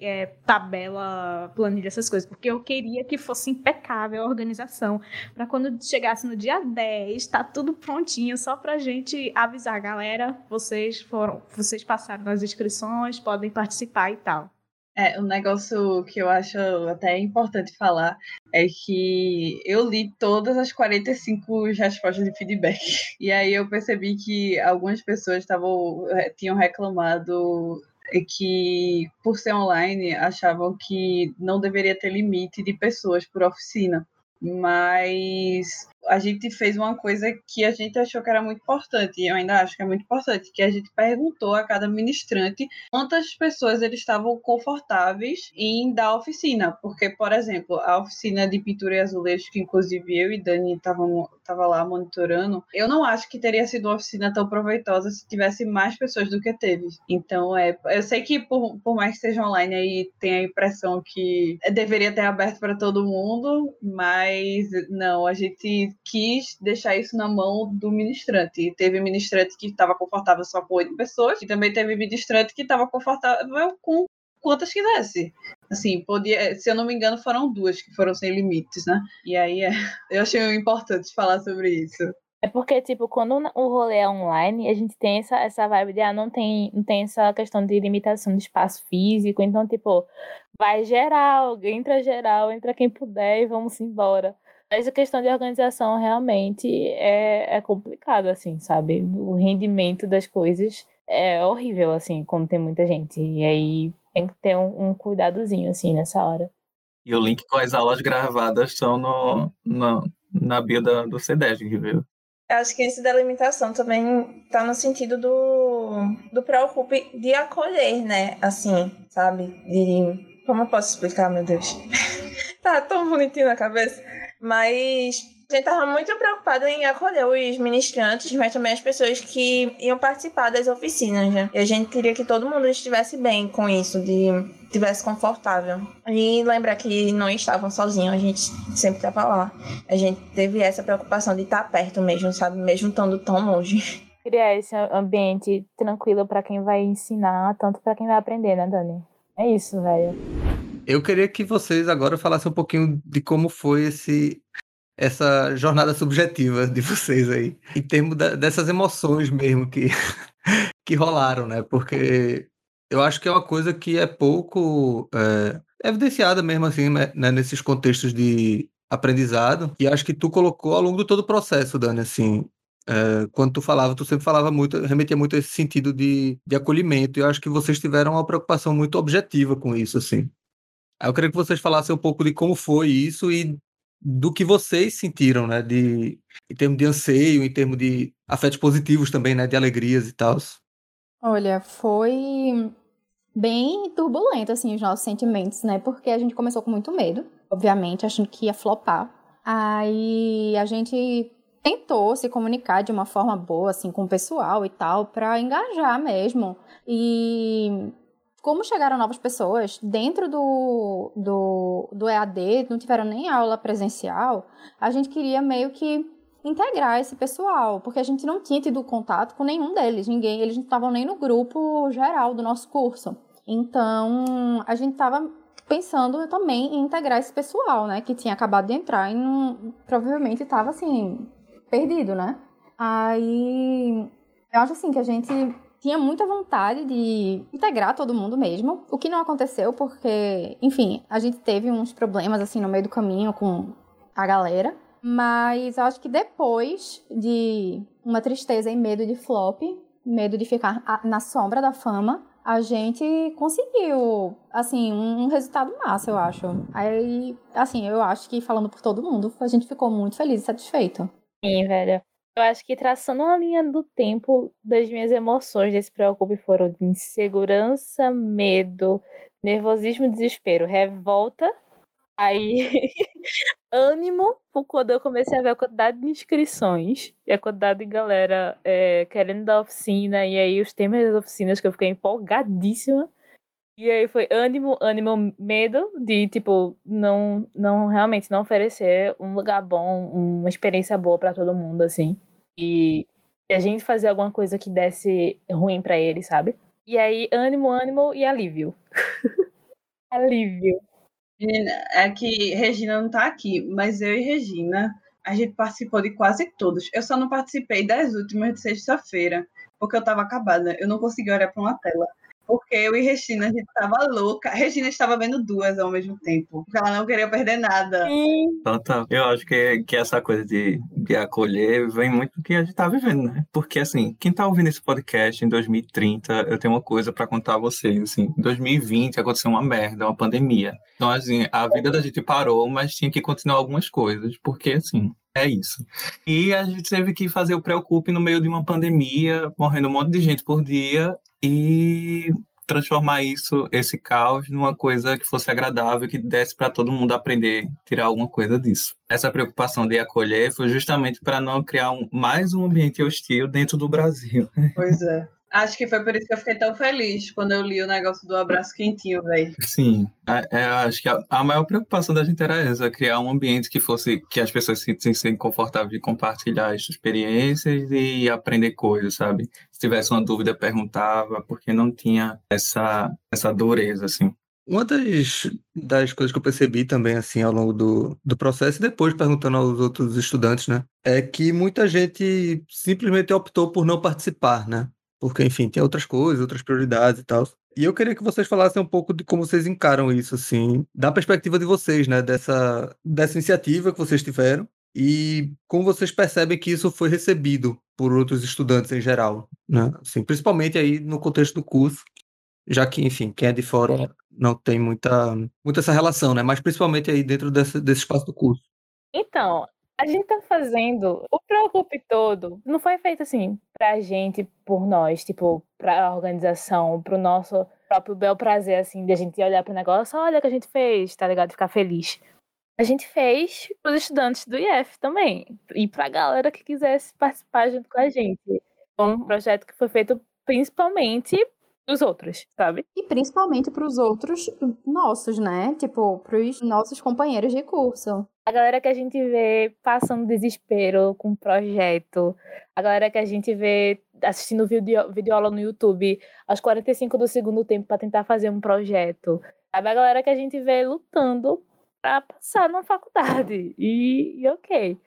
é, tabela, planilha, essas coisas, porque eu queria que fosse impecável a organização, para quando chegasse no dia 10, tá tudo prontinho, só pra gente avisar, galera, vocês foram, vocês passaram nas inscrições, podem participar e tal. É, um negócio que eu acho até importante falar é que eu li todas as 45 respostas de feedback. *laughs* E aí eu percebi que algumas pessoas estavam eh, tinham reclamado que, por ser online, achavam que não deveria ter limite de pessoas por oficina. Mas a gente fez uma coisa que a gente achou que era muito importante, e eu ainda acho que é muito importante, que a gente perguntou a cada ministrante quantas pessoas eles estavam confortáveis em dar oficina, porque, por exemplo, a oficina de pintura e azulejo, que inclusive eu e Dani estavam tava lá monitorando, eu não acho que teria sido uma oficina tão proveitosa se tivesse mais pessoas do que teve. Então, é, eu sei que por, por mais que seja online aí tem a impressão que deveria ter aberto para todo mundo, mas não, a gente quis deixar isso na mão do ministrante. Teve ministrante que estava confortável só com oito pessoas, e também teve ministrante que estava confortável com quantas quisesse. Assim, podia, se eu não me engano, foram duas que foram sem limites, né? E aí é, *laughs* eu achei importante falar sobre isso. É porque, tipo, quando o rolê é online, a gente tem essa, essa vibe de, ah, não tem, não tem essa questão de limitação de espaço físico, então, tipo, vai geral, entra geral, entra quem puder e vamos embora. Mas a questão de organização realmente é, é complicado, assim, sabe? O rendimento das coisas é horrível, assim, quando tem muita gente. E aí tem que ter um, um cuidadozinho, assim, nessa hora. E o link com as aulas gravadas estão no, no, na bio da, do CEDESG, viu? Acho que esse da limitação também tá no sentido do, do preocupe de acolher, né? Assim, sabe? De. Como eu posso explicar, meu Deus? *laughs* tá tão bonitinho na cabeça. Mas A gente estava muito preocupado em acolher os ministrantes, mas também as pessoas que iam participar das oficinas, né? E a gente queria que todo mundo estivesse bem com isso, de estivesse confortável. E lembrar que não estavam sozinhos, a gente sempre estava lá. A gente teve essa preocupação de estar perto mesmo, sabe? Mesmo estando tão longe. Criar esse ambiente tranquilo para quem vai ensinar, tanto para quem vai aprender, né, Dani? É isso, velho. Eu queria que vocês agora falassem um pouquinho de como foi esse essa jornada subjetiva de vocês aí, em termos dessas emoções mesmo que, *laughs* que rolaram, né? Porque eu acho que é uma coisa que é pouco é, evidenciada mesmo assim, né? né nesses contextos de aprendizado, e acho que tu colocou ao longo de todo o processo, Dani, assim, é, quando tu falava, tu sempre falava muito, remetia muito a esse sentido de, de acolhimento, e eu acho que vocês tiveram uma preocupação muito objetiva com isso, assim. Eu queria que vocês falassem um pouco de como foi isso e do que vocês sentiram, né? De, em termos de anseio, em termos de afetos positivos também, né? De alegrias e tal. Olha, foi bem turbulento, assim, os nossos sentimentos, né? Porque a gente começou com muito medo, obviamente, achando que ia flopar. Aí a gente tentou se comunicar de uma forma boa, assim, com o pessoal e tal, para engajar mesmo. E como chegaram novas pessoas dentro do, do, do EAD, não tiveram nem aula presencial, a gente queria meio que integrar esse pessoal, porque a gente não tinha tido contato com nenhum deles, ninguém, eles não estavam nem no grupo geral do nosso curso. Então, a gente estava pensando também em integrar esse pessoal, né, que tinha acabado de entrar e não, provavelmente estava assim perdido, né? Aí, eu acho assim que a gente tinha muita vontade de integrar todo mundo mesmo, o que não aconteceu porque, enfim, a gente teve uns problemas assim no meio do caminho com a galera, mas eu acho que depois de uma tristeza e medo de flop, medo de ficar na sombra da fama, a gente conseguiu, assim, um resultado massa, eu acho. Aí, assim, eu acho que falando por todo mundo, a gente ficou muito feliz e satisfeito. Sim, velho. Eu acho que traçando uma linha do tempo das minhas emoções desse preocupe foram de insegurança, medo, nervosismo, desespero, revolta, aí *laughs* ânimo quando eu comecei a ver a quantidade de inscrições e a quantidade de galera é, querendo dar oficina, e aí os temas das oficinas que eu fiquei empolgadíssima. E aí foi ânimo, ânimo, medo de, tipo, não, não realmente não oferecer um lugar bom, uma experiência boa para todo mundo, assim. E, a gente fazer alguma coisa que desse ruim para ele, sabe? E aí, ânimo, ânimo e alívio. *laughs* alívio. É que Regina não tá aqui, mas eu e Regina, a gente participou de quase todos. Eu só não participei das últimas de sexta-feira, porque eu tava acabada. Eu não consegui olhar para uma tela. Porque eu e Regina, a gente tava louca. A Regina estava vendo duas ao mesmo tempo. Porque ela não queria perder nada. Então, tá. Eu acho que, que essa coisa de, de acolher vem muito do que a gente tá vivendo, né? Porque, assim, quem tá ouvindo esse podcast em 2030, eu tenho uma coisa para contar a vocês. Assim, em 2020 aconteceu uma merda, uma pandemia. Então, assim, a vida da gente parou, mas tinha que continuar algumas coisas. Porque, assim, é isso. E a gente teve que fazer o Preocupe no meio de uma pandemia, morrendo um monte de gente por dia, e transformar isso, esse caos, numa coisa que fosse agradável, que desse para todo mundo aprender, tirar alguma coisa disso. Essa preocupação de acolher foi justamente para não criar um, mais um ambiente hostil dentro do Brasil. Pois é. Acho que foi por isso que eu fiquei tão feliz quando eu li o negócio do abraço quentinho, velho. Sim, é, é, acho que a, a, maior preocupação da gente era essa, criar um ambiente que fosse que as pessoas se sentissem confortáveis de compartilhar as experiências e aprender coisas, sabe? Se tivesse uma dúvida, perguntava, porque não tinha essa, essa dureza, assim. Uma das, das coisas que eu percebi também, assim, ao longo do, do processo, e depois perguntando aos outros estudantes, né, é que muita gente simplesmente optou por não participar, né? Porque, enfim, tem outras coisas, outras prioridades e tal. E eu queria que vocês falassem um pouco de como vocês encaram isso, assim, da perspectiva de vocês, né, dessa, dessa iniciativa que vocês tiveram e como vocês percebem que isso foi recebido por outros estudantes em geral, né, assim, principalmente aí no contexto do curso, já que, enfim, quem é de fora não tem muita, muita essa relação, né, mas principalmente aí dentro desse, desse espaço do curso. Então, a gente tá fazendo o Preocupe todo. Não foi feito assim pra gente, por nós, tipo, pra organização, pro nosso próprio bel prazer, assim, de a gente olhar pro negócio, olha o que a gente fez, tá ligado? Ficar feliz. a gente fez para os estudantes do IF também. E para a galera que quisesse participar junto com a gente. Um projeto que foi feito principalmente os outros, sabe? E principalmente para os outros nossos, né? Tipo, para os nossos companheiros de curso. A galera que a gente vê passando desespero com projeto, a galera que a gente vê assistindo vídeo, videoaula no YouTube aos 45 do segundo tempo para tentar fazer um projeto. Sabe? A galera que a gente vê lutando para passar na faculdade. E, e ok.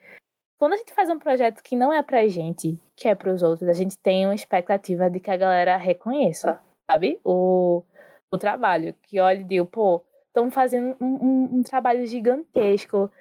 Quando a gente faz um projeto que não é pra gente, que é pros outros, a gente tem uma expectativa de que a galera reconheça sabe? O, o trabalho. Que olha e digo, pô, estão fazendo um, um, um, trabalho gigantesco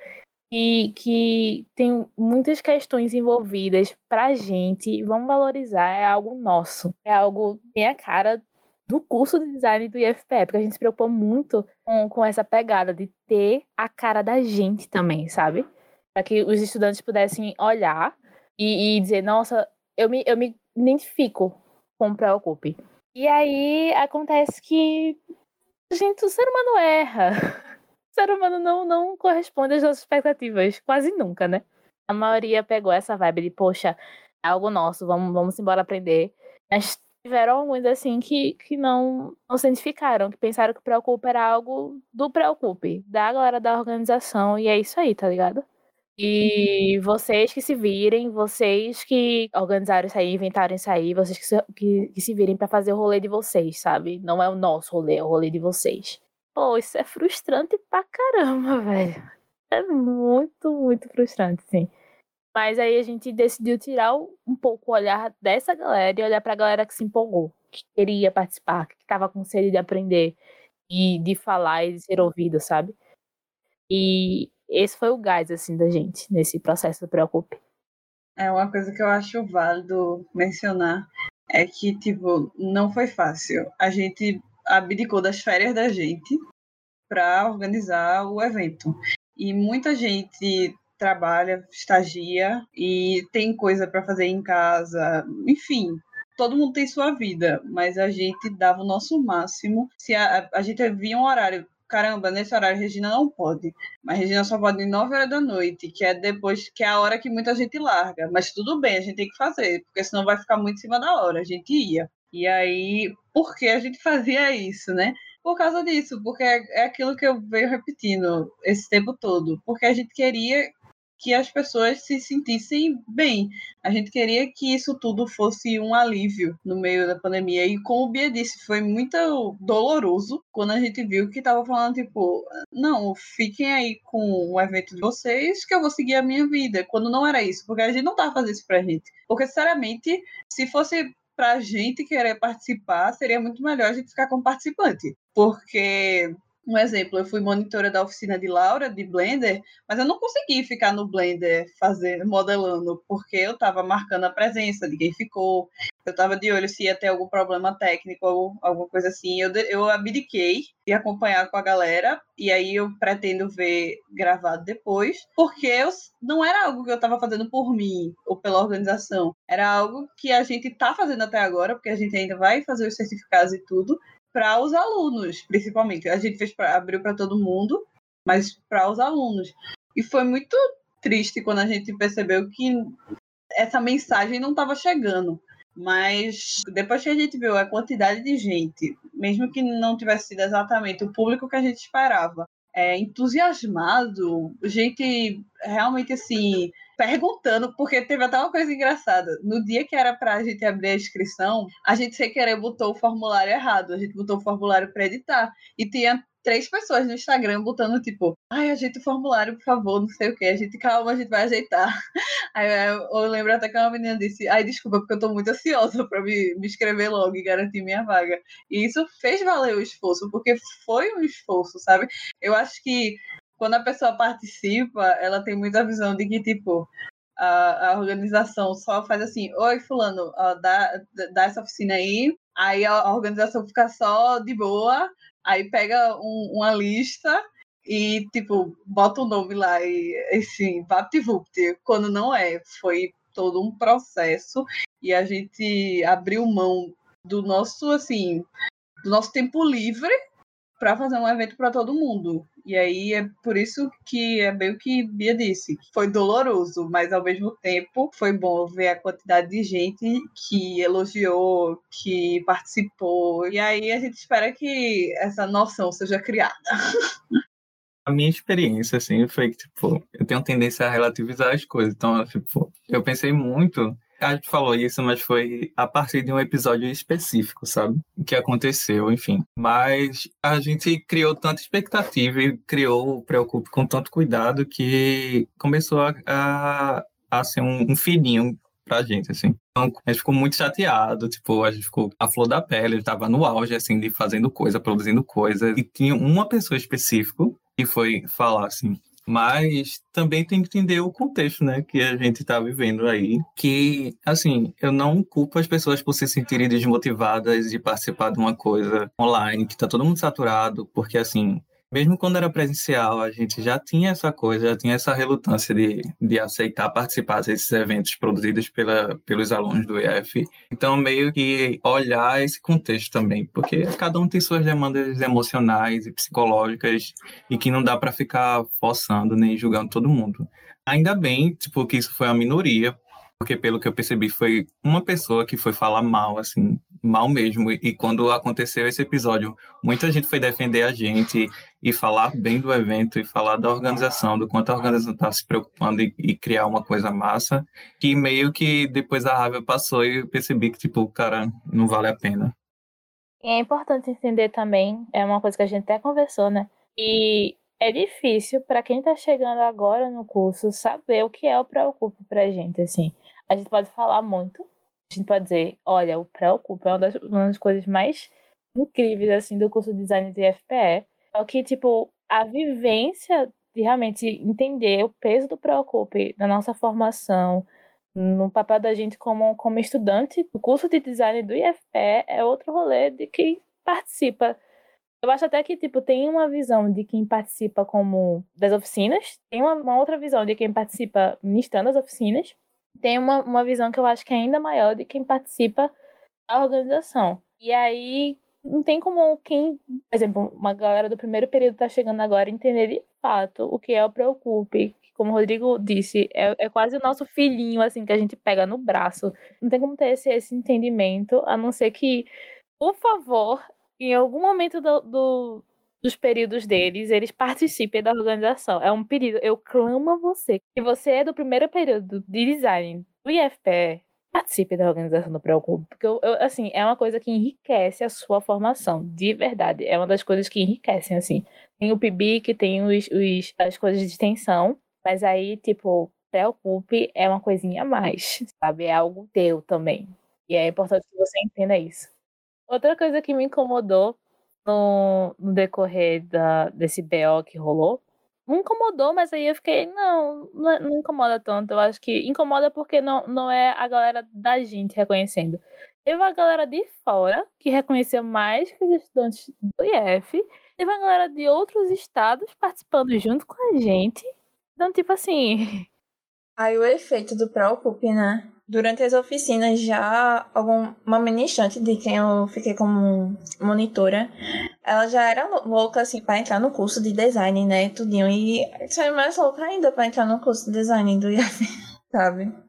e que tem muitas questões envolvidas pra gente. Vamos valorizar, é algo nosso. É algo bem a cara do curso de design do IFPE, porque a gente se preocupou muito com, com essa pegada de ter a cara da gente também, sabe? Para que os estudantes pudessem olhar e, e dizer, nossa, eu me, eu me identifico com o Preocupe. E aí acontece que gente, o ser humano erra. *laughs* O ser humano não, não corresponde às nossas expectativas, quase nunca, né? A maioria pegou essa vibe de, poxa, é algo nosso, vamos, vamos embora aprender. Mas tiveram alguns assim que, que não, não se identificaram, que pensaram que o Preocupe era algo do Preocupe, da galera da organização, e é isso aí, tá ligado? E vocês que se virem, vocês que organizaram isso aí, inventaram isso aí, vocês que se, que, que se virem para fazer o rolê de vocês, sabe? Não é o nosso rolê, é o rolê de vocês. Pô, isso é frustrante pra caramba, *laughs* velho. É muito, muito frustrante, sim. Mas aí a gente decidiu tirar um pouco o olhar dessa galera e olhar pra galera que se empolgou, que queria participar, que tava com sede de aprender e de falar e de ser ouvido, sabe? E esse foi o gás, assim, da gente nesse processo do Preocupe. É uma coisa que eu acho válido mencionar é que, tipo, não foi fácil. A gente abdicou das férias da gente para organizar o evento. E muita gente trabalha, estagia e tem coisa para fazer em casa, enfim, todo mundo tem sua vida, mas a gente dava o nosso máximo. Se a, a gente via um horário caramba, nesse horário Regina não pode. Mas Regina só pode em 9 horas da noite, que é depois, que é a hora que muita gente larga. Mas tudo bem, a gente tem que fazer, porque senão vai ficar muito em cima da hora. A gente ia. E aí, por que a gente fazia isso, né? Por causa disso, porque é, é aquilo que eu venho repetindo esse tempo todo. Porque a gente queria que as pessoas se sentissem bem. A gente queria que isso tudo fosse um alívio no meio da pandemia. E como o Bia disse, foi muito doloroso quando a gente viu que tava falando, tipo, não, fiquem aí com o evento de vocês que eu vou seguir a minha vida. Quando não era isso, porque a gente não tava fazendo isso pra gente. Porque, sinceramente, se fosse pra gente querer participar, seria muito melhor a gente ficar como participante. Porque um exemplo, eu fui monitora da oficina de Laura, de Blender, mas eu não consegui ficar no Blender fazendo, modelando, porque eu estava marcando a presença de quem ficou, eu estava de olho se ia ter algum problema técnico ou alguma coisa assim. Eu, eu abdiquei de acompanhar com a galera, e aí eu pretendo ver gravado depois, porque eu, não era algo que eu estava fazendo por mim ou pela organização, era algo que a gente está fazendo até agora, porque a gente ainda vai fazer os certificados e tudo, para os alunos, principalmente. A gente fez pra, abriu para todo mundo, mas para os alunos. E foi muito triste quando a gente percebeu que essa mensagem não estava chegando. Mas depois que a gente viu a quantidade de gente, mesmo que não tivesse sido exatamente o público que a gente esperava, é, entusiasmado, gente realmente assim, perguntando, porque teve até uma coisa engraçada. No dia que era pra gente abrir a inscrição, a gente sem querer botou o formulário errado. A gente botou o formulário para editar. E tinha três pessoas no Instagram botando, tipo, ai, ajeita o formulário, por favor, não sei o que. A gente, calma, a gente vai ajeitar. *laughs* Aí eu lembro até que uma menina disse, ai, desculpa, porque eu tô muito ansiosa para me, me inscrever logo e garantir minha vaga. E isso fez valer o esforço, porque foi um esforço, sabe? Eu acho que quando a pessoa participa, ela tem muita visão de que, tipo, a, a organização só faz assim, oi, fulano, ó, dá, dá essa oficina aí, aí a, a, organização fica só de boa, aí pega um, uma lista e, tipo, bota o um nome lá e, assim, vapt-vupt, quando não é, foi todo um processo e a gente abriu mão do nosso, assim, do nosso tempo livre para fazer um evento para todo mundo. E aí é por isso que é bem o que Bia disse. Foi doloroso, mas ao mesmo tempo foi bom ver a quantidade de gente que elogiou, que participou. E aí a gente espera que essa noção seja criada. A minha experiência, assim, foi que, tipo, eu tenho tendência a relativizar as coisas. Então, tipo, eu pensei muito a gente falou isso, mas foi a partir de um episódio específico, sabe? Que aconteceu, enfim. Mas a gente criou tanta expectativa e criou o Preocupe com tanto cuidado que começou a, a, a ser um, um filhinho pra gente, assim. Então, a gente ficou muito chateado, tipo, a gente ficou a flor da pele, ele tava no auge, assim, de fazendo coisa, produzindo coisa, e tinha uma pessoa específica que foi falar, assim, mas também tem que entender o contexto, né, que a gente está vivendo aí. Que, assim, eu não culpo as pessoas por se sentirem desmotivadas de participar de uma coisa online, que está todo mundo saturado, porque, assim, mesmo quando era presencial, a gente já tinha essa coisa, já tinha essa relutância de, de aceitar participar desses eventos produzidos pela, pelos alunos do IF. Então, meio que olhar esse contexto também, porque cada um tem suas demandas emocionais e psicológicas e que não dá para ficar forçando nem julgando todo mundo. Ainda bem, tipo, que isso foi a minoria, porque pelo que eu percebi foi uma pessoa que foi falar mal, assim, mal mesmo. E quando aconteceu esse episódio, muita gente foi defender a gente e falar bem do evento e falar da organização, do quanto a organização está se preocupando e, e, criar uma coisa massa, que meio que depois a raiva passou e eu percebi que, tipo, cara, não vale a pena. É importante entender também, é uma coisa que a gente até conversou, né? E é difícil para quem está chegando agora no curso saber o que é o Preocupe pra gente, assim. A gente pode falar muito, a gente pode dizer, olha, o Preocupe é uma das, uma das coisas mais incríveis, assim, do curso de design de FPE. É que, tipo, a vivência de realmente entender o peso do Preocupe na nossa formação, no papel da gente como, como estudante do curso de design do IFPE é outro rolê de quem participa. Eu acho até que, tipo, tem uma visão de quem participa como das oficinas, tem uma, uma outra visão de quem participa ministrando as oficinas, tem uma, uma visão que eu acho que é ainda maior de quem participa da organização. E aí, não tem como quem, por exemplo, uma galera do primeiro período tá chegando agora entender de fato o que é o Preocupe, como o Rodrigo disse, é, é quase o nosso filhinho, assim, que a gente pega no braço. Não tem como ter esse, esse entendimento, a não ser que, por favor, em algum momento do, do, dos períodos deles, eles participem da organização. É um pedido. Eu clamo a você. Se você é do primeiro período de design do IFPE, participe da organização do Preocupe. Porque, eu, eu, assim, é uma coisa que enriquece a sua formação. De verdade. É uma das coisas que enriquecem, assim. Tem o PIBIC, tem os, os, as coisas de extensão. Mas aí, tipo, Preocupe é uma coisinha a mais, sabe? É algo teu também. E é importante que você entenda isso. Outra coisa que me incomodou no, no decorrer da, desse BO que rolou, não incomodou, mas aí eu fiquei, não, não, é, não, incomoda tanto. Eu acho que incomoda porque não, não é a galera da gente reconhecendo. Teve a galera de fora que reconheceu mais que os estudantes do IF. Teve a galera de outros estados participando junto com a gente. Então, tipo assim. *laughs* Aí o efeito do Preocupe, né? Durante as oficinas, já alguma ministrante de quem eu fiquei como monitora, ela já era louca, assim, para entrar no curso de design, né, tudinho. E saiu mais louca ainda para entrar no curso de design do IAF, *laughs* sabe?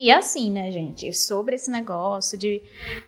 E assim, né, gente, sobre esse negócio de,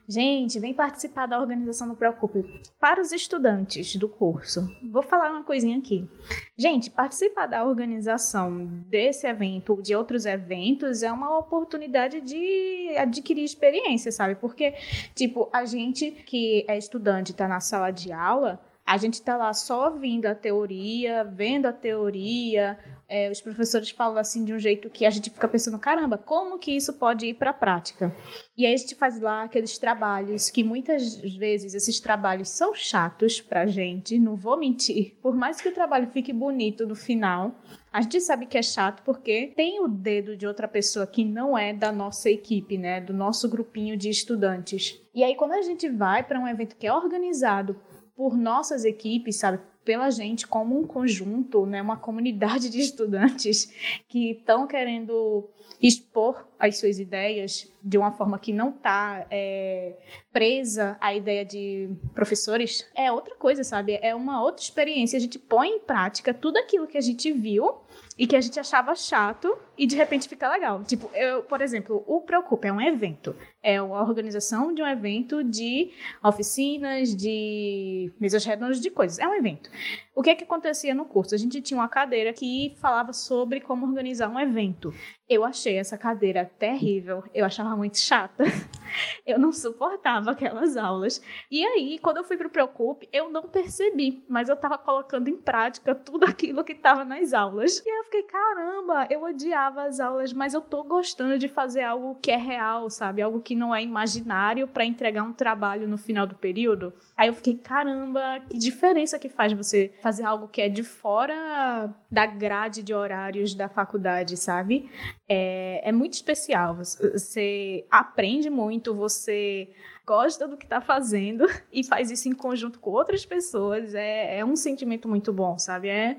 gente, vem participar da organização do Preocupe. Para os estudantes do curso, vou falar uma coisinha aqui. Gente, participar da organização desse evento, de outros eventos, é uma oportunidade de adquirir experiência, sabe? Porque, tipo, a gente que é estudante, está na sala de aula, a gente está lá só ouvindo a teoria, vendo a teoria, é, os professores falam assim de um jeito que a gente fica pensando, caramba, como que isso pode ir para a prática? E aí a gente faz lá aqueles trabalhos que muitas vezes esses trabalhos são chatos para gente, não vou mentir. Por mais que o trabalho fique bonito no final, a gente sabe que é chato porque tem o dedo de outra pessoa que não é da nossa equipe, né, do nosso grupinho de estudantes. E aí quando a gente vai para um evento que é organizado por nossas equipes, sabe? Pela gente como um conjunto, né, uma comunidade de estudantes que estão querendo expor as suas ideias de uma forma que não está é, presa à ideia de professores, é outra coisa, sabe? É uma outra experiência. A gente põe em prática tudo aquilo que a gente viu e que a gente achava chato e de repente fica legal. Tipo, eu, por exemplo, o Preocupa é um evento. É a organização de um evento de oficinas, de mesas redondas, de coisas. É um evento. O que é que acontecia no curso? A gente tinha uma cadeira que falava sobre como organizar um evento. Eu achei essa cadeira terrível, eu achava muito chata. *laughs* Eu não suportava aquelas aulas. E aí, quando eu fui para o Preocupe, eu não percebi, mas eu estava colocando em prática tudo aquilo que estava nas aulas. E aí eu fiquei, caramba, eu odiava as aulas, mas eu tô gostando de fazer algo que é real, sabe? Algo que não é imaginário para entregar um trabalho no final do período. Aí eu fiquei, caramba, que diferença que faz você fazer algo que é de fora da grade de horários da faculdade, sabe? É, é muito especial. Você aprende muito, você gosta do que está fazendo *laughs* e faz isso em conjunto com outras pessoas. É, é um sentimento muito bom, sabe? É,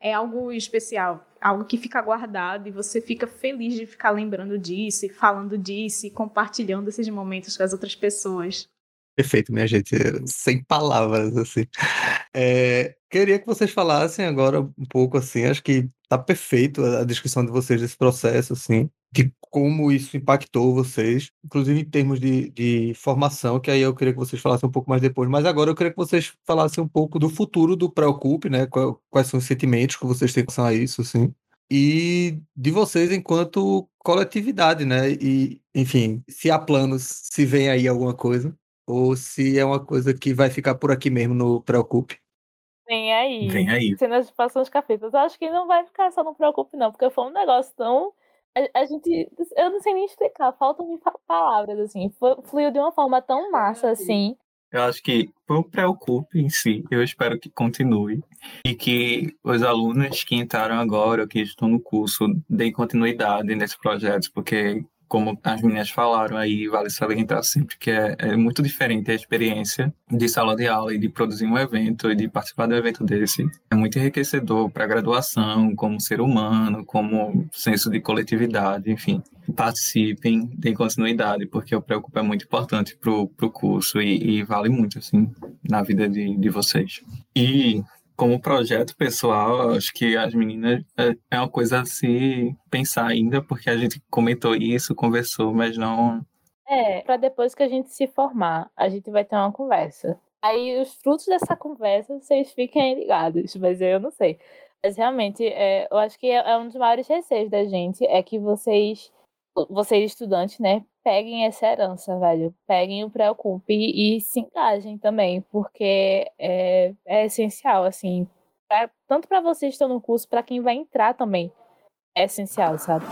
é algo especial, algo que fica guardado e você fica feliz de ficar lembrando disso, e falando disso, e compartilhando esses momentos com as outras pessoas. Perfeito, minha gente. Sem palavras, assim. É, queria que vocês falassem agora um pouco, assim, acho que tá perfeito a descrição de vocês desse processo, assim, de como isso impactou vocês, inclusive em termos de, de formação, que aí eu queria que vocês falassem um pouco mais depois, mas agora eu queria que vocês falassem um pouco do futuro do Preocupe, né? Quais são os sentimentos que vocês têm com relação a isso, assim, e de vocês enquanto coletividade, né? E, enfim, se há planos, se vem aí alguma coisa ou se é uma coisa que vai ficar por aqui mesmo no Preocupe. Vem aí. Vem aí. Cenas de passões capítulos. Eu acho que não vai ficar só no Preocupe, não, porque foi um negócio tão. A, a gente. Eu não sei nem explicar, faltam-me palavras, assim. Fluiu de uma forma tão massa, assim. Eu acho que o Preocupe em si, eu espero que continue e que os alunos que entraram agora, que estão no curso, deem continuidade nesse projeto, porque como as meninas falaram aí, vale salientar sempre que é, é, muito diferente a experiência de sala de aula e de produzir um evento e de participar um evento desse. É muito enriquecedor para a graduação, como ser humano, como senso de coletividade, enfim. Participem, deem continuidade, porque o Preocupa é muito importante para o curso e, e, vale muito, assim, na vida de, de vocês. E como projeto pessoal, acho que as meninas é, é uma coisa a se pensar ainda, porque a gente comentou isso, conversou, mas não. É, para depois que a gente se formar, a gente vai ter uma conversa. Aí os frutos dessa conversa, vocês fiquem ligados, mas eu não sei. Mas realmente, é, eu acho que é, é um dos maiores receios da gente, é que vocês, vocês estudantes, né, peguem essa herança, velho. Peguem o Preocupe e, se engajem também, porque é, é essencial, assim, pra, tanto para vocês que estão no curso, para quem vai entrar também. É essencial, sabe?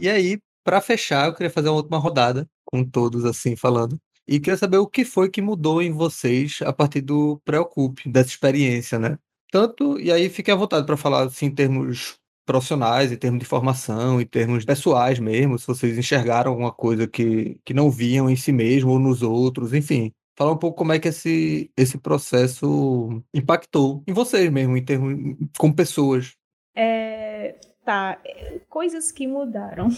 E aí, para fechar, eu queria fazer uma última rodada com todos, assim, falando. E queria saber o que foi que mudou em vocês a partir do Preocupe, dessa experiência, né? Tanto, e aí fiquem à vontade para falar assim, em termos profissionais, em termos de formação, em termos pessoais mesmo, se vocês enxergaram alguma coisa que, que não viam em si mesmo ou nos outros, enfim. Falar um pouco como é que esse, esse processo impactou em vocês mesmo, em termos como pessoas. É, tá, coisas que mudaram.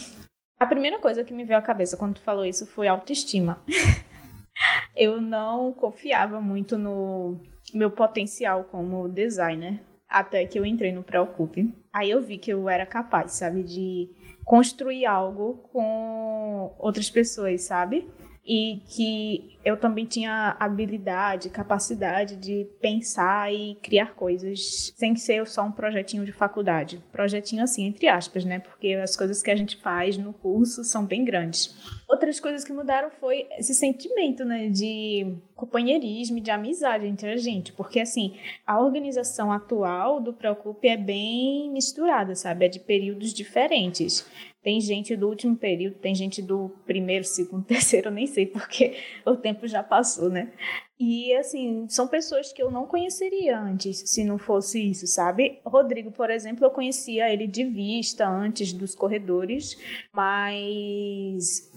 A primeira coisa que me veio à cabeça quando tu falou isso foi autoestima. *laughs* Eu não confiava muito no meu potencial como designer até que eu entrei no Preocupe. Aí eu vi que eu era capaz, sabe, de construir algo com outras pessoas, sabe? E que eu também tinha habilidade, capacidade de pensar e criar coisas sem ser só um projetinho de faculdade. Projetinho assim, entre aspas, né? Porque as coisas que a gente faz no curso são bem grandes. Outras coisas que mudaram foi esse sentimento, né, de companheirismo, de amizade entre a gente, porque assim, a organização atual do Preocupe é bem misturada, sabe? É de períodos diferentes. Tem gente do último período, tem gente do primeiro, segundo, *laughs* terceiro, eu nem sei porque o tempo já passou, né? E assim, são pessoas que eu não conheceria antes se não fosse isso, sabe? Rodrigo, por exemplo, eu conhecia ele de vista antes dos corredores, mas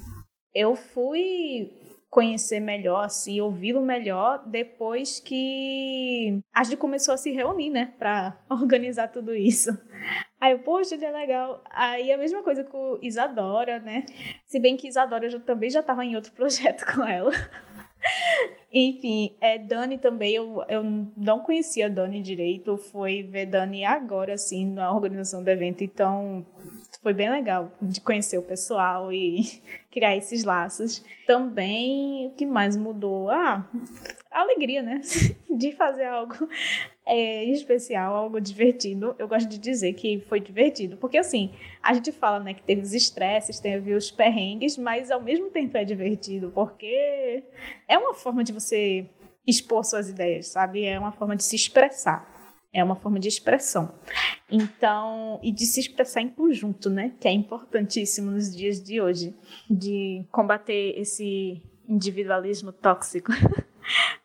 eu fui conhecer melhor, assim, ouvi-lo melhor depois que a gente começou a se reunir, né, para *laughs* organizar tudo isso. Aí eu, poxa, ele é legal. Aí a mesma coisa com Isadora, né? Se bem que Isadora já, também já estava em outro *laughs* projeto com ela. Enfim, é, Dani também, eu, eu não conhecia Dani direito, foi ver Dani agora, assim, na organização do evento, então foi bem legal de conhecer o pessoal e *laughs* criar esses laços. Também, o que mais mudou? Ah, a alegria, né? De fazer algo *laughs* é, especial, algo divertido. Eu gosto de dizer que foi divertido, porque assim, a gente fala, né, que teve os estresses, teve os perrengues, mas ao mesmo tempo é divertido, porque é uma forma de você expor suas ideias, sabe? É uma forma de se expressar. É uma forma de expressão. Então, e de se expressar em conjunto, né? Que é importantíssimo nos dias de hoje, de combater esse individualismo tóxico. *laughs*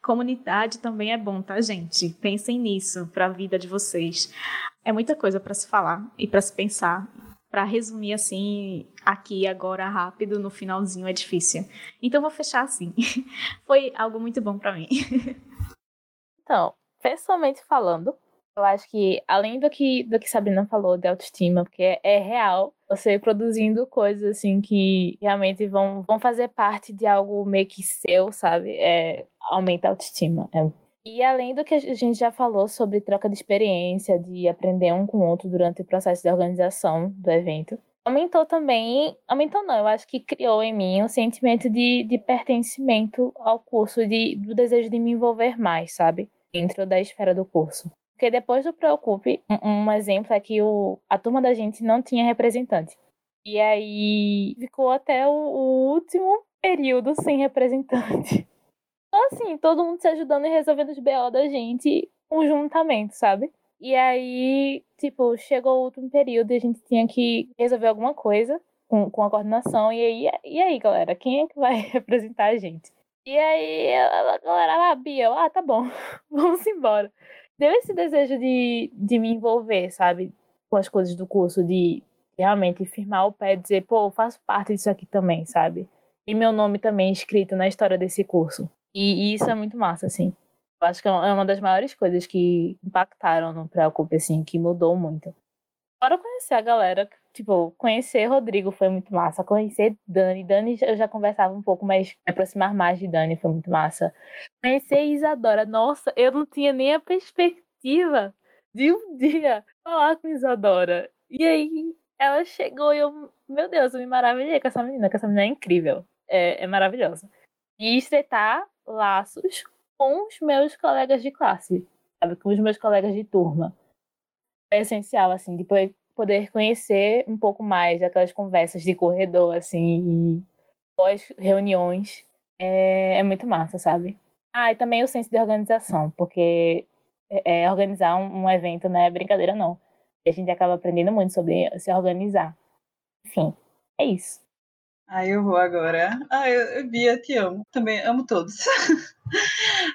Comunidade também é bom, tá, gente? Pensem nisso para a vida de vocês. É muita coisa para se falar e para se pensar. Para resumir assim, aqui agora rápido, no finalzinho é difícil. Então vou fechar assim. *laughs* Foi algo muito bom para mim. *laughs* Então, pessoalmente falando, eu acho que, além do que, do que Sabrina falou de autoestima, porque é, é, real você produzindo coisas assim que realmente vão, vão fazer parte de algo meio que seu, sabe? É, aumenta a autoestima. É. E além do que a gente já falou sobre troca de experiência, de aprender um com o outro durante o processo de organização do evento, aumentou também, aumentou não, eu acho que criou em mim um sentimento de, de pertencimento ao curso, de, do desejo de me envolver mais, sabe? Dentro da esfera do curso. Porque depois do Preocupe, um, um exemplo é que o, a turma da gente não tinha representante. E aí ficou até o, o último período sem representante. *laughs* Então, assim, todo mundo se ajudando e resolvendo os BO da gente conjuntamente, sabe? E aí, tipo, chegou o último período e a gente tinha que resolver alguma coisa com, com a coordenação. E aí, e aí, galera, quem é que vai *laughs* representar a gente? E aí, a galera, ah, Bia, ah, tá bom, *laughs* vamos embora deu esse desejo de, de me envolver, sabe? Com as coisas do curso, de realmente firmar o pé e dizer, pô, eu faço parte disso aqui também, sabe? E meu nome também escrito na história desse curso. E, e isso é muito massa, assim. Eu acho que é uma das maiores coisas que impactaram no Preocupe, assim, que mudou muito. Fora conhecer a galera tipo, conhecer Rodrigo foi muito massa. Conhecer Dani. Dani eu já conversava um pouco, mas me aproximar mais de Dani foi muito massa. Conhecer Isadora. Nossa, eu não tinha nem a perspectiva de um dia falar com Isadora. E aí ela chegou e eu, meu Deus, eu me maravilhei com essa menina, que essa menina é incrível. É, é maravilhosa. E estreitar laços com os meus colegas de classe, sabe? Com os meus colegas de turma. É essencial, assim, depois poder conhecer um pouco mais aquelas conversas de corredor, assim, pós-reuniões. É, é, muito massa, sabe? Ah, e também o senso de organização, porque é, é, organizar um, um, evento não é brincadeira, não. E a gente acaba aprendendo muito sobre se organizar. Enfim, é isso. Ah, eu vou agora. Ah, eu, eu Bia, te amo. Também amo todos. *laughs*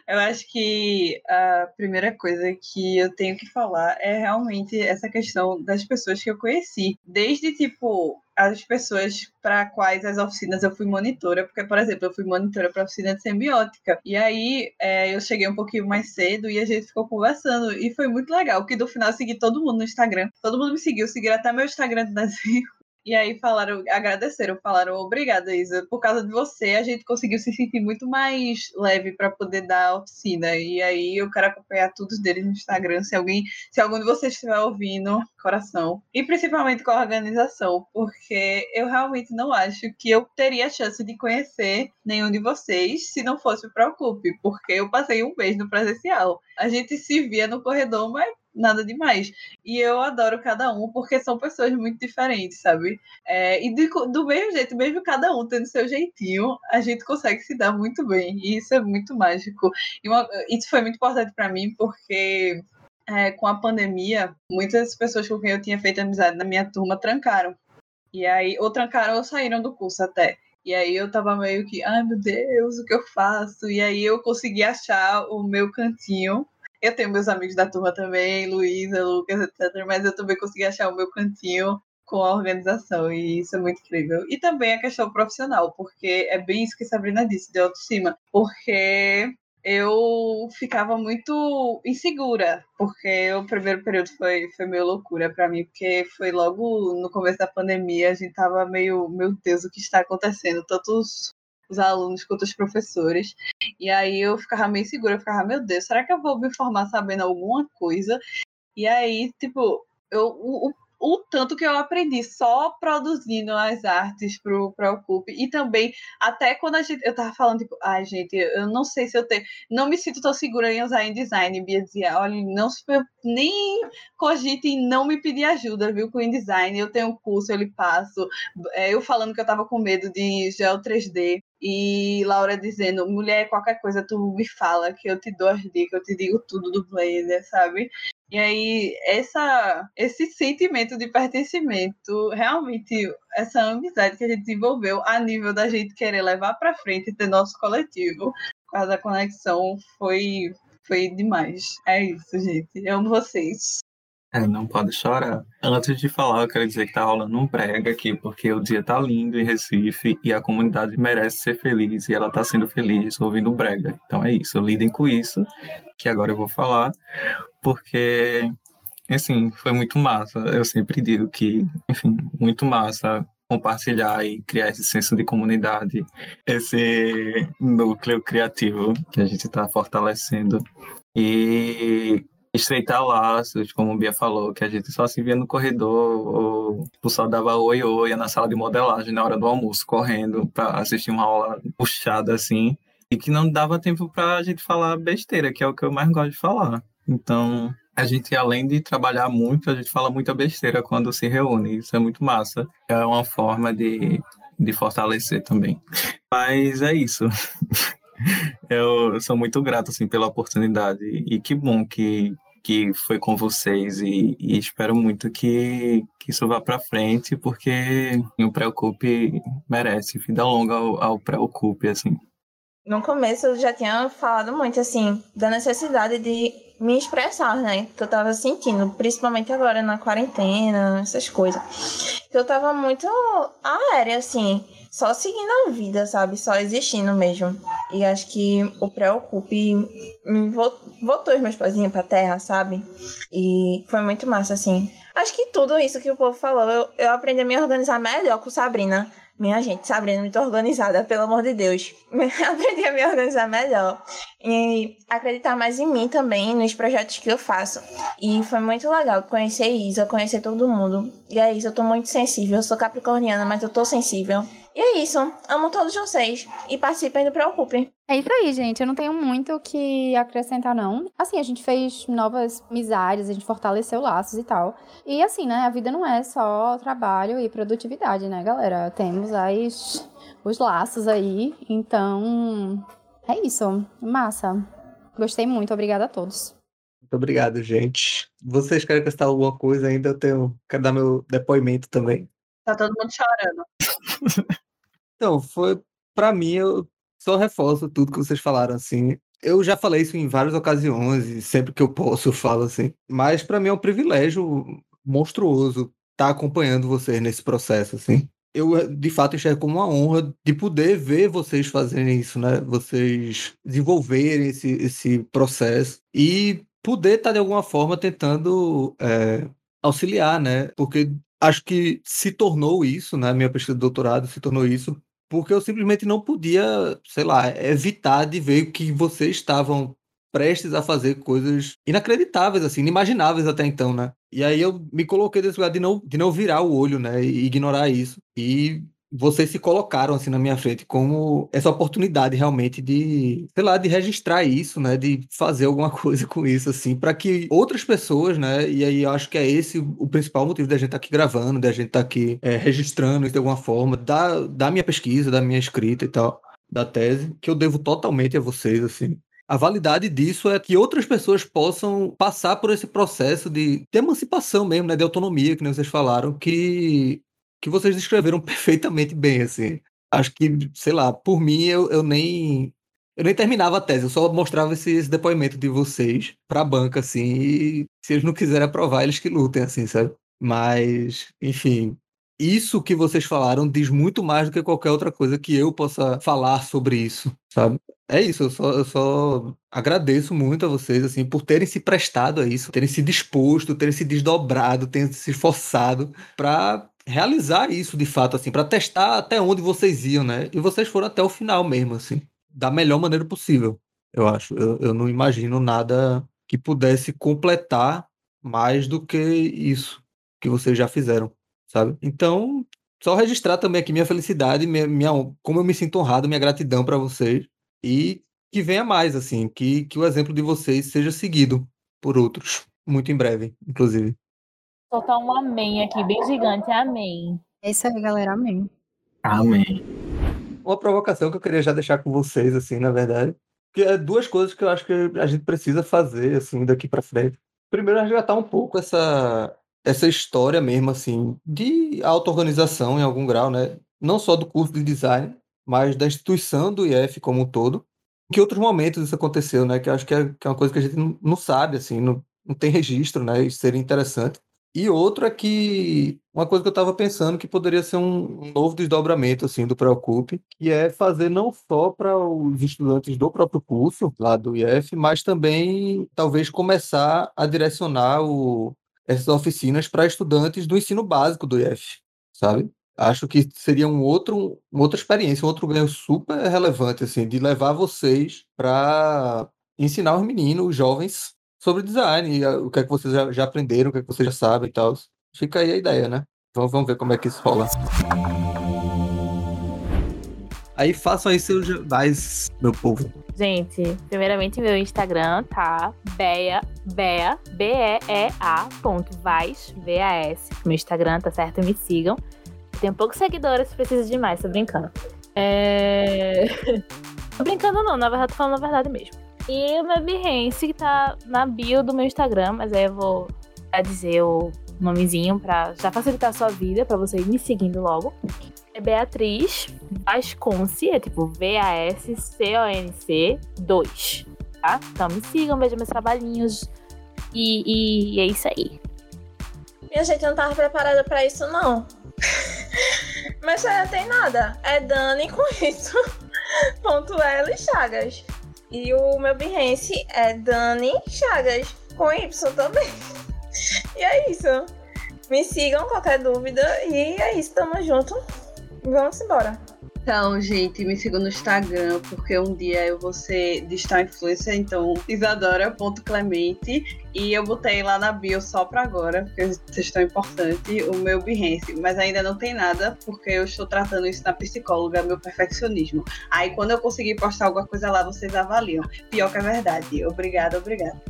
eu acho que a primeira coisa que eu tenho que falar é realmente essa questão das pessoas que eu conheci. Desde, tipo, as pessoas para quais as oficinas eu fui monitora, porque, por exemplo, eu fui monitora para oficina de semiótica, e aí é, eu cheguei um pouquinho mais cedo e a gente ficou conversando, e foi muito legal, que no final eu segui todo mundo no Instagram, todo mundo me seguiu, seguiram até meu Instagram do *laughs* desenho, e aí falaram, agradeceram, falaram, obrigada, Isa. Por causa de você, a gente conseguiu se sentir muito mais leve para poder dar a oficina. E aí eu quero acompanhar todos deles no Instagram. Se alguém, se algum de vocês estiver ouvindo, coração. E principalmente com a organização, porque eu realmente não acho que eu teria chance de conhecer nenhum de vocês se não fosse o Preocupe, porque eu passei um mês no presencial. A gente se via no corredor, mas nada demais. E eu adoro cada um, porque são pessoas muito diferentes, sabe? É, e do, do mesmo jeito, mesmo cada um tendo seu jeitinho, a gente consegue se dar muito bem. E isso é muito mágico. E uma, isso foi muito importante para mim, porque é, com a pandemia, muitas pessoas com quem eu tinha feito amizade na minha turma trancaram. E aí, ou trancaram ou saíram do curso até. E aí eu tava meio que, ai meu Deus, o que eu faço? E aí eu consegui achar o meu cantinho eu tenho meus amigos da turma também, Luísa, Lucas, etc. Mas eu também consegui achar o meu cantinho com a organização, e isso é muito incrível. E também a questão profissional, porque é bem isso que Sabrina disse, de autoestima. Porque eu ficava muito insegura, porque o primeiro período foi, foi meio loucura para mim, porque foi logo no começo da pandemia, a gente tava meio, meu Deus, o que está acontecendo? Tanto os, os alunos quanto os professores. E aí eu ficava meio insegura, eu ficava, meu Deus, será que eu vou me formar sabendo alguma coisa? E aí, tipo, eu, o, o tanto que eu aprendi só produzindo as artes pro Preocupe e também até quando a gente eu tava falando tipo, ai gente, eu não sei se eu tenho, não me sinto tão segura em usar InDesign, Bia dizia, olha, não se nem cogite em não me pedir ajuda, viu, com InDesign, eu tenho um curso, eu lhe passo, é, eu falando que eu tava com medo de Geo 3D, e Laura dizendo, mulher, qualquer coisa tu me fala, que eu te dou as dicas, eu te digo tudo do Blender, sabe? E aí, essa, esse sentimento de pertencimento, realmente, essa amizade que a gente desenvolveu a nível da gente querer levar para frente e ter nosso coletivo, por causa da conexão, foi, foi demais. É isso, gente. Eu amo vocês. É, não pode chorar. Antes de falar, eu quero dizer que tá rolando um brega aqui, porque o dia tá lindo em Recife e a comunidade merece ser feliz e ela tá sendo feliz ouvindo brega. Então é isso, lidem com isso, que agora eu vou falar, porque, assim, foi muito massa. Eu sempre digo que, enfim, muito massa compartilhar e criar esse senso de comunidade, esse núcleo criativo que a gente está fortalecendo. E estreitar laços, como o Bia falou, que a gente só se via no corredor, ou só dava oi, oi, na sala de modelagem na hora do almoço, correndo para assistir uma aula puxada assim, e que não dava tempo para a gente falar besteira, que é o que eu mais gosto de falar. Então, a gente, além de trabalhar muito, a gente fala muita besteira quando se reúne, isso é muito massa. É uma forma de, de fortalecer também. Mas é isso. *laughs* eu sou muito grato assim pela oportunidade e que bom que que foi com vocês e, e espero muito que, que isso vá para frente porque o Preocupe merece vida longa ao, ao Preocupe assim no começo eu já tinha falado muito assim da necessidade de me expressar, né? Que eu tava sentindo, principalmente agora na quarentena, essas coisas. Eu tava muito aérea, assim só seguindo a vida, sabe? Só existindo mesmo. E acho que o Preocupe me voltou os meus pezinhos pra terra, sabe? E foi muito massa, assim. Acho que tudo isso que o povo falou, eu, eu aprendi a me organizar melhor com Sabrina. Minha gente, Sabrina, muito organizada, pelo amor de Deus. *laughs* aprendi a me organizar melhor. E acreditar mais em mim também, nos projetos que eu faço. E foi muito legal conhecer Isa, conhecer todo mundo. E é isso, eu tô muito sensível. Eu sou capricorniana, mas eu tô sensível. E é isso. Amo todos vocês. E participem do Preocupe. É isso aí, gente. Eu não tenho muito o que acrescentar, não. Assim, a gente fez novas amizades, a gente fortaleceu laços e tal. E assim, né? A vida não é só trabalho e produtividade, né, galera? Temos as, os laços aí. Então, é isso. Massa. Gostei muito. Obrigada a todos. Muito obrigado, gente. Vocês querem acrescentar alguma coisa ainda? Eu tenho... quero dar meu depoimento também. Tá todo mundo chorando. *laughs* Então, foi para mim, eu só reforço tudo que vocês falaram assim. Eu já falei isso em várias ocasiões e sempre que eu posso eu falo assim, mas para mim é um privilégio monstruoso estar tá acompanhando vocês nesse processo assim. Eu de fato enxergo como uma honra de poder ver vocês fazerem isso, né? Vocês desenvolverem esse, esse processo e poder estar tá, de alguma forma tentando é, auxiliar, né? Porque acho que se tornou isso, né? Minha pesquisa de doutorado se tornou isso porque eu simplesmente não podia, sei lá, evitar de ver que vocês estavam prestes a fazer coisas inacreditáveis, assim, inimagináveis até então, né? E aí eu me coloquei nesse lugar de não, de não virar o olho, né? E ignorar isso. E vocês se colocaram assim na minha frente como essa oportunidade realmente de, sei lá, de registrar isso, né, de fazer alguma *laughs* coisa com isso assim, para que outras pessoas, né, e aí eu acho que é esse o principal motivo da gente estar tá aqui gravando, da gente estar tá aqui é, registrando isso de alguma forma, da, da minha pesquisa, da minha escrita e tal, da tese, que eu devo totalmente a vocês assim. A validade disso é que outras pessoas possam passar por esse processo de, de emancipação mesmo, né, de autonomia, que nem vocês falaram, que que vocês descreveram *laughs* perfeitamente bem, assim. Acho que, sei lá, por mim eu, eu nem eu nem terminava a tese, eu só mostrava esse, esse depoimento de vocês pra banca, assim, e se eles não quiserem aprovar, eles que lutem, assim, sabe? Mas, enfim, isso que vocês falaram diz muito mais do que qualquer outra coisa que eu possa falar sobre isso, sabe? É isso, eu só, eu só agradeço muito a vocês, assim, por terem se prestado a isso, terem se disposto, terem se desdobrado, terem se esforçado para realizar isso de fato, assim, para testar até onde vocês iam, né? E vocês foram até o final mesmo, assim, da melhor maneira possível, eu acho. Eu, eu não imagino nada que pudesse completar mais do que isso que vocês já fizeram, sabe? Então, só registrar também aqui minha felicidade, minha, minha como eu me sinto honrado, minha gratidão para vocês e que venha mais, assim, que, que o exemplo de vocês seja seguido por outros, muito em breve, inclusive. Soltar um amém aqui, bem gigante, amém. É isso aí, galera, amém. Amém. Uma provocação que eu queria já deixar com vocês, assim, na verdade, que é duas coisas que eu acho que a gente precisa fazer, assim, daqui para frente. Primeiro, resgatar um pouco essa, essa história mesmo, assim, de auto-organização em algum grau, né? Não só do curso de design, mas da instituição do IF como um todo. Em que outros momentos isso aconteceu, né? Que eu acho que é, que é uma coisa que a gente não, não sabe, assim, não, não tem registro, né? Isso seria interessante. E outro é que uma coisa que eu estava pensando que poderia ser um, novo desdobramento assim do Preocupe, que é fazer não só para os estudantes do próprio curso lá do IF, mas também talvez começar a direcionar o, essas oficinas para estudantes do ensino básico do IF, sabe? Acho que seria um outro, uma outra experiência, um outro ganho super relevante assim de levar vocês para ensinar os meninos, os jovens sobre design, o que é que vocês já, já aprenderam, o que é que vocês já sabem e tal. Fica aí a ideia, né? Vamos, vamos ver como é que isso rola. Aí façam aí seus jabás, meu povo. Gente, primeiramente meu Instagram tá Bea, Bea, B-E-E-A ponto Vaz, V-A-S. Meu Instagram, tá certo? Me sigam. Tenho poucos seguidores, preciso de mais, tô brincando. É... *laughs* tô brincando não, na verdade tô falando a verdade mesmo. E o meu Behance que tá na bio do meu Instagram, mas aí eu vou dizer o nomezinho pra já facilitar a sua vida, pra você ir me seguindo logo. É Beatriz Vasconce, é tipo V-A-S-C-O-N-C 2, tá? Então me sigam, vejam meus trabalhinhos e, e, e é isso aí. Minha gente, eu não tava preparada pra isso, não. *laughs* Mas já não tem nada. É Dani com isso. *laughs* Ponto L Chagas. E o meu Behance é Dani Chagas, com Y também. E é isso. Me sigam, qualquer dúvida. E é isso, tamo junto. Vamos embora. Então, gente, me sigam no Instagram, porque um dia eu vou ser digital influencer, então isadora.clemente. E eu botei lá na bio só pra agora, porque vocês estão importante, o meu Behance. Mas ainda não tem nada, porque eu estou tratando isso na psicóloga, meu perfeccionismo. Aí quando eu conseguir postar alguma coisa lá, vocês avaliam. Pior que é verdade. Obrigada, obrigada.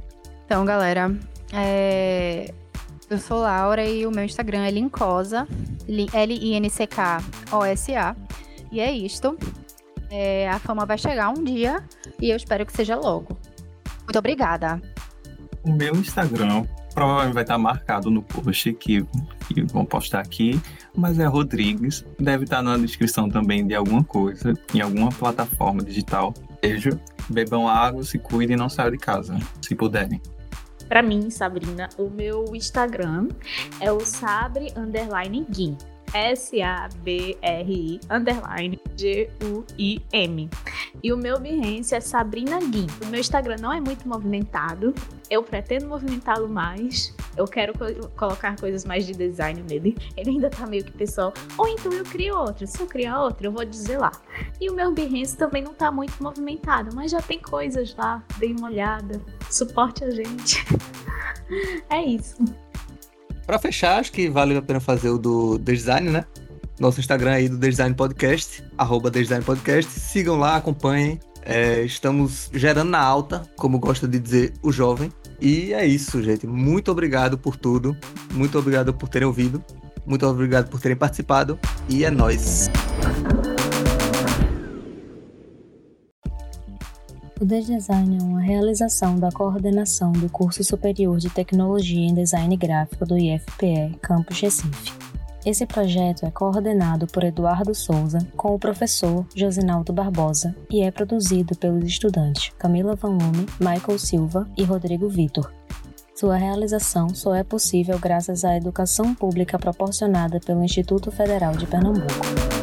Então, galera, é... eu sou Laura e o meu Instagram é Lincosa, L-I-N-C-K-O-S-A. E é isto. É, a fama vai chegar um dia e eu espero que seja logo. Muito obrigada. O meu Instagram provavelmente vai estar marcado no post que, que vão postar aqui, mas é Rodrigues. Deve estar na descrição também de alguma coisa, em alguma plataforma digital. Beijo, bebam água, se cuidem e não saiam de casa, se puderem. Para mim, Sabrina, o meu Instagram é o sabre underline Gui. S-A-B-R-I underline G-U-I-M. E o meu Behance é Sabrina Gui. O meu Instagram não é muito movimentado. Eu pretendo movimentá-lo mais. Eu quero co colocar coisas mais de design nele. Ele ainda tá meio que pessoal. Ou então eu crio outro. Se eu criar outro, eu vou dizer lá. E o meu Behance também não tá muito movimentado, mas já tem coisas lá. Dê uma olhada. Suporte a gente. *laughs* é isso. Para fechar, acho que vale a pena fazer o do design, né? Nosso Instagram aí do Design Podcast, arroba Design Podcast. Sigam lá, acompanhem. É, estamos gerando na alta, como gosta de dizer o jovem. E é isso, gente. Muito obrigado por tudo. Muito obrigado por terem ouvido. Muito obrigado por terem participado. E é nóis. O Desdesign é uma realização da coordenação do Curso Superior de Tecnologia em Design Gráfico do IFPE, Campus Recife. Esse projeto é coordenado por Eduardo Souza com o professor Josinaldo Barbosa e é produzido pelos estudantes Camila Van Lume, Michael Silva e Rodrigo Vitor. Sua realização só é possível graças à educação pública proporcionada pelo Instituto Federal de Pernambuco.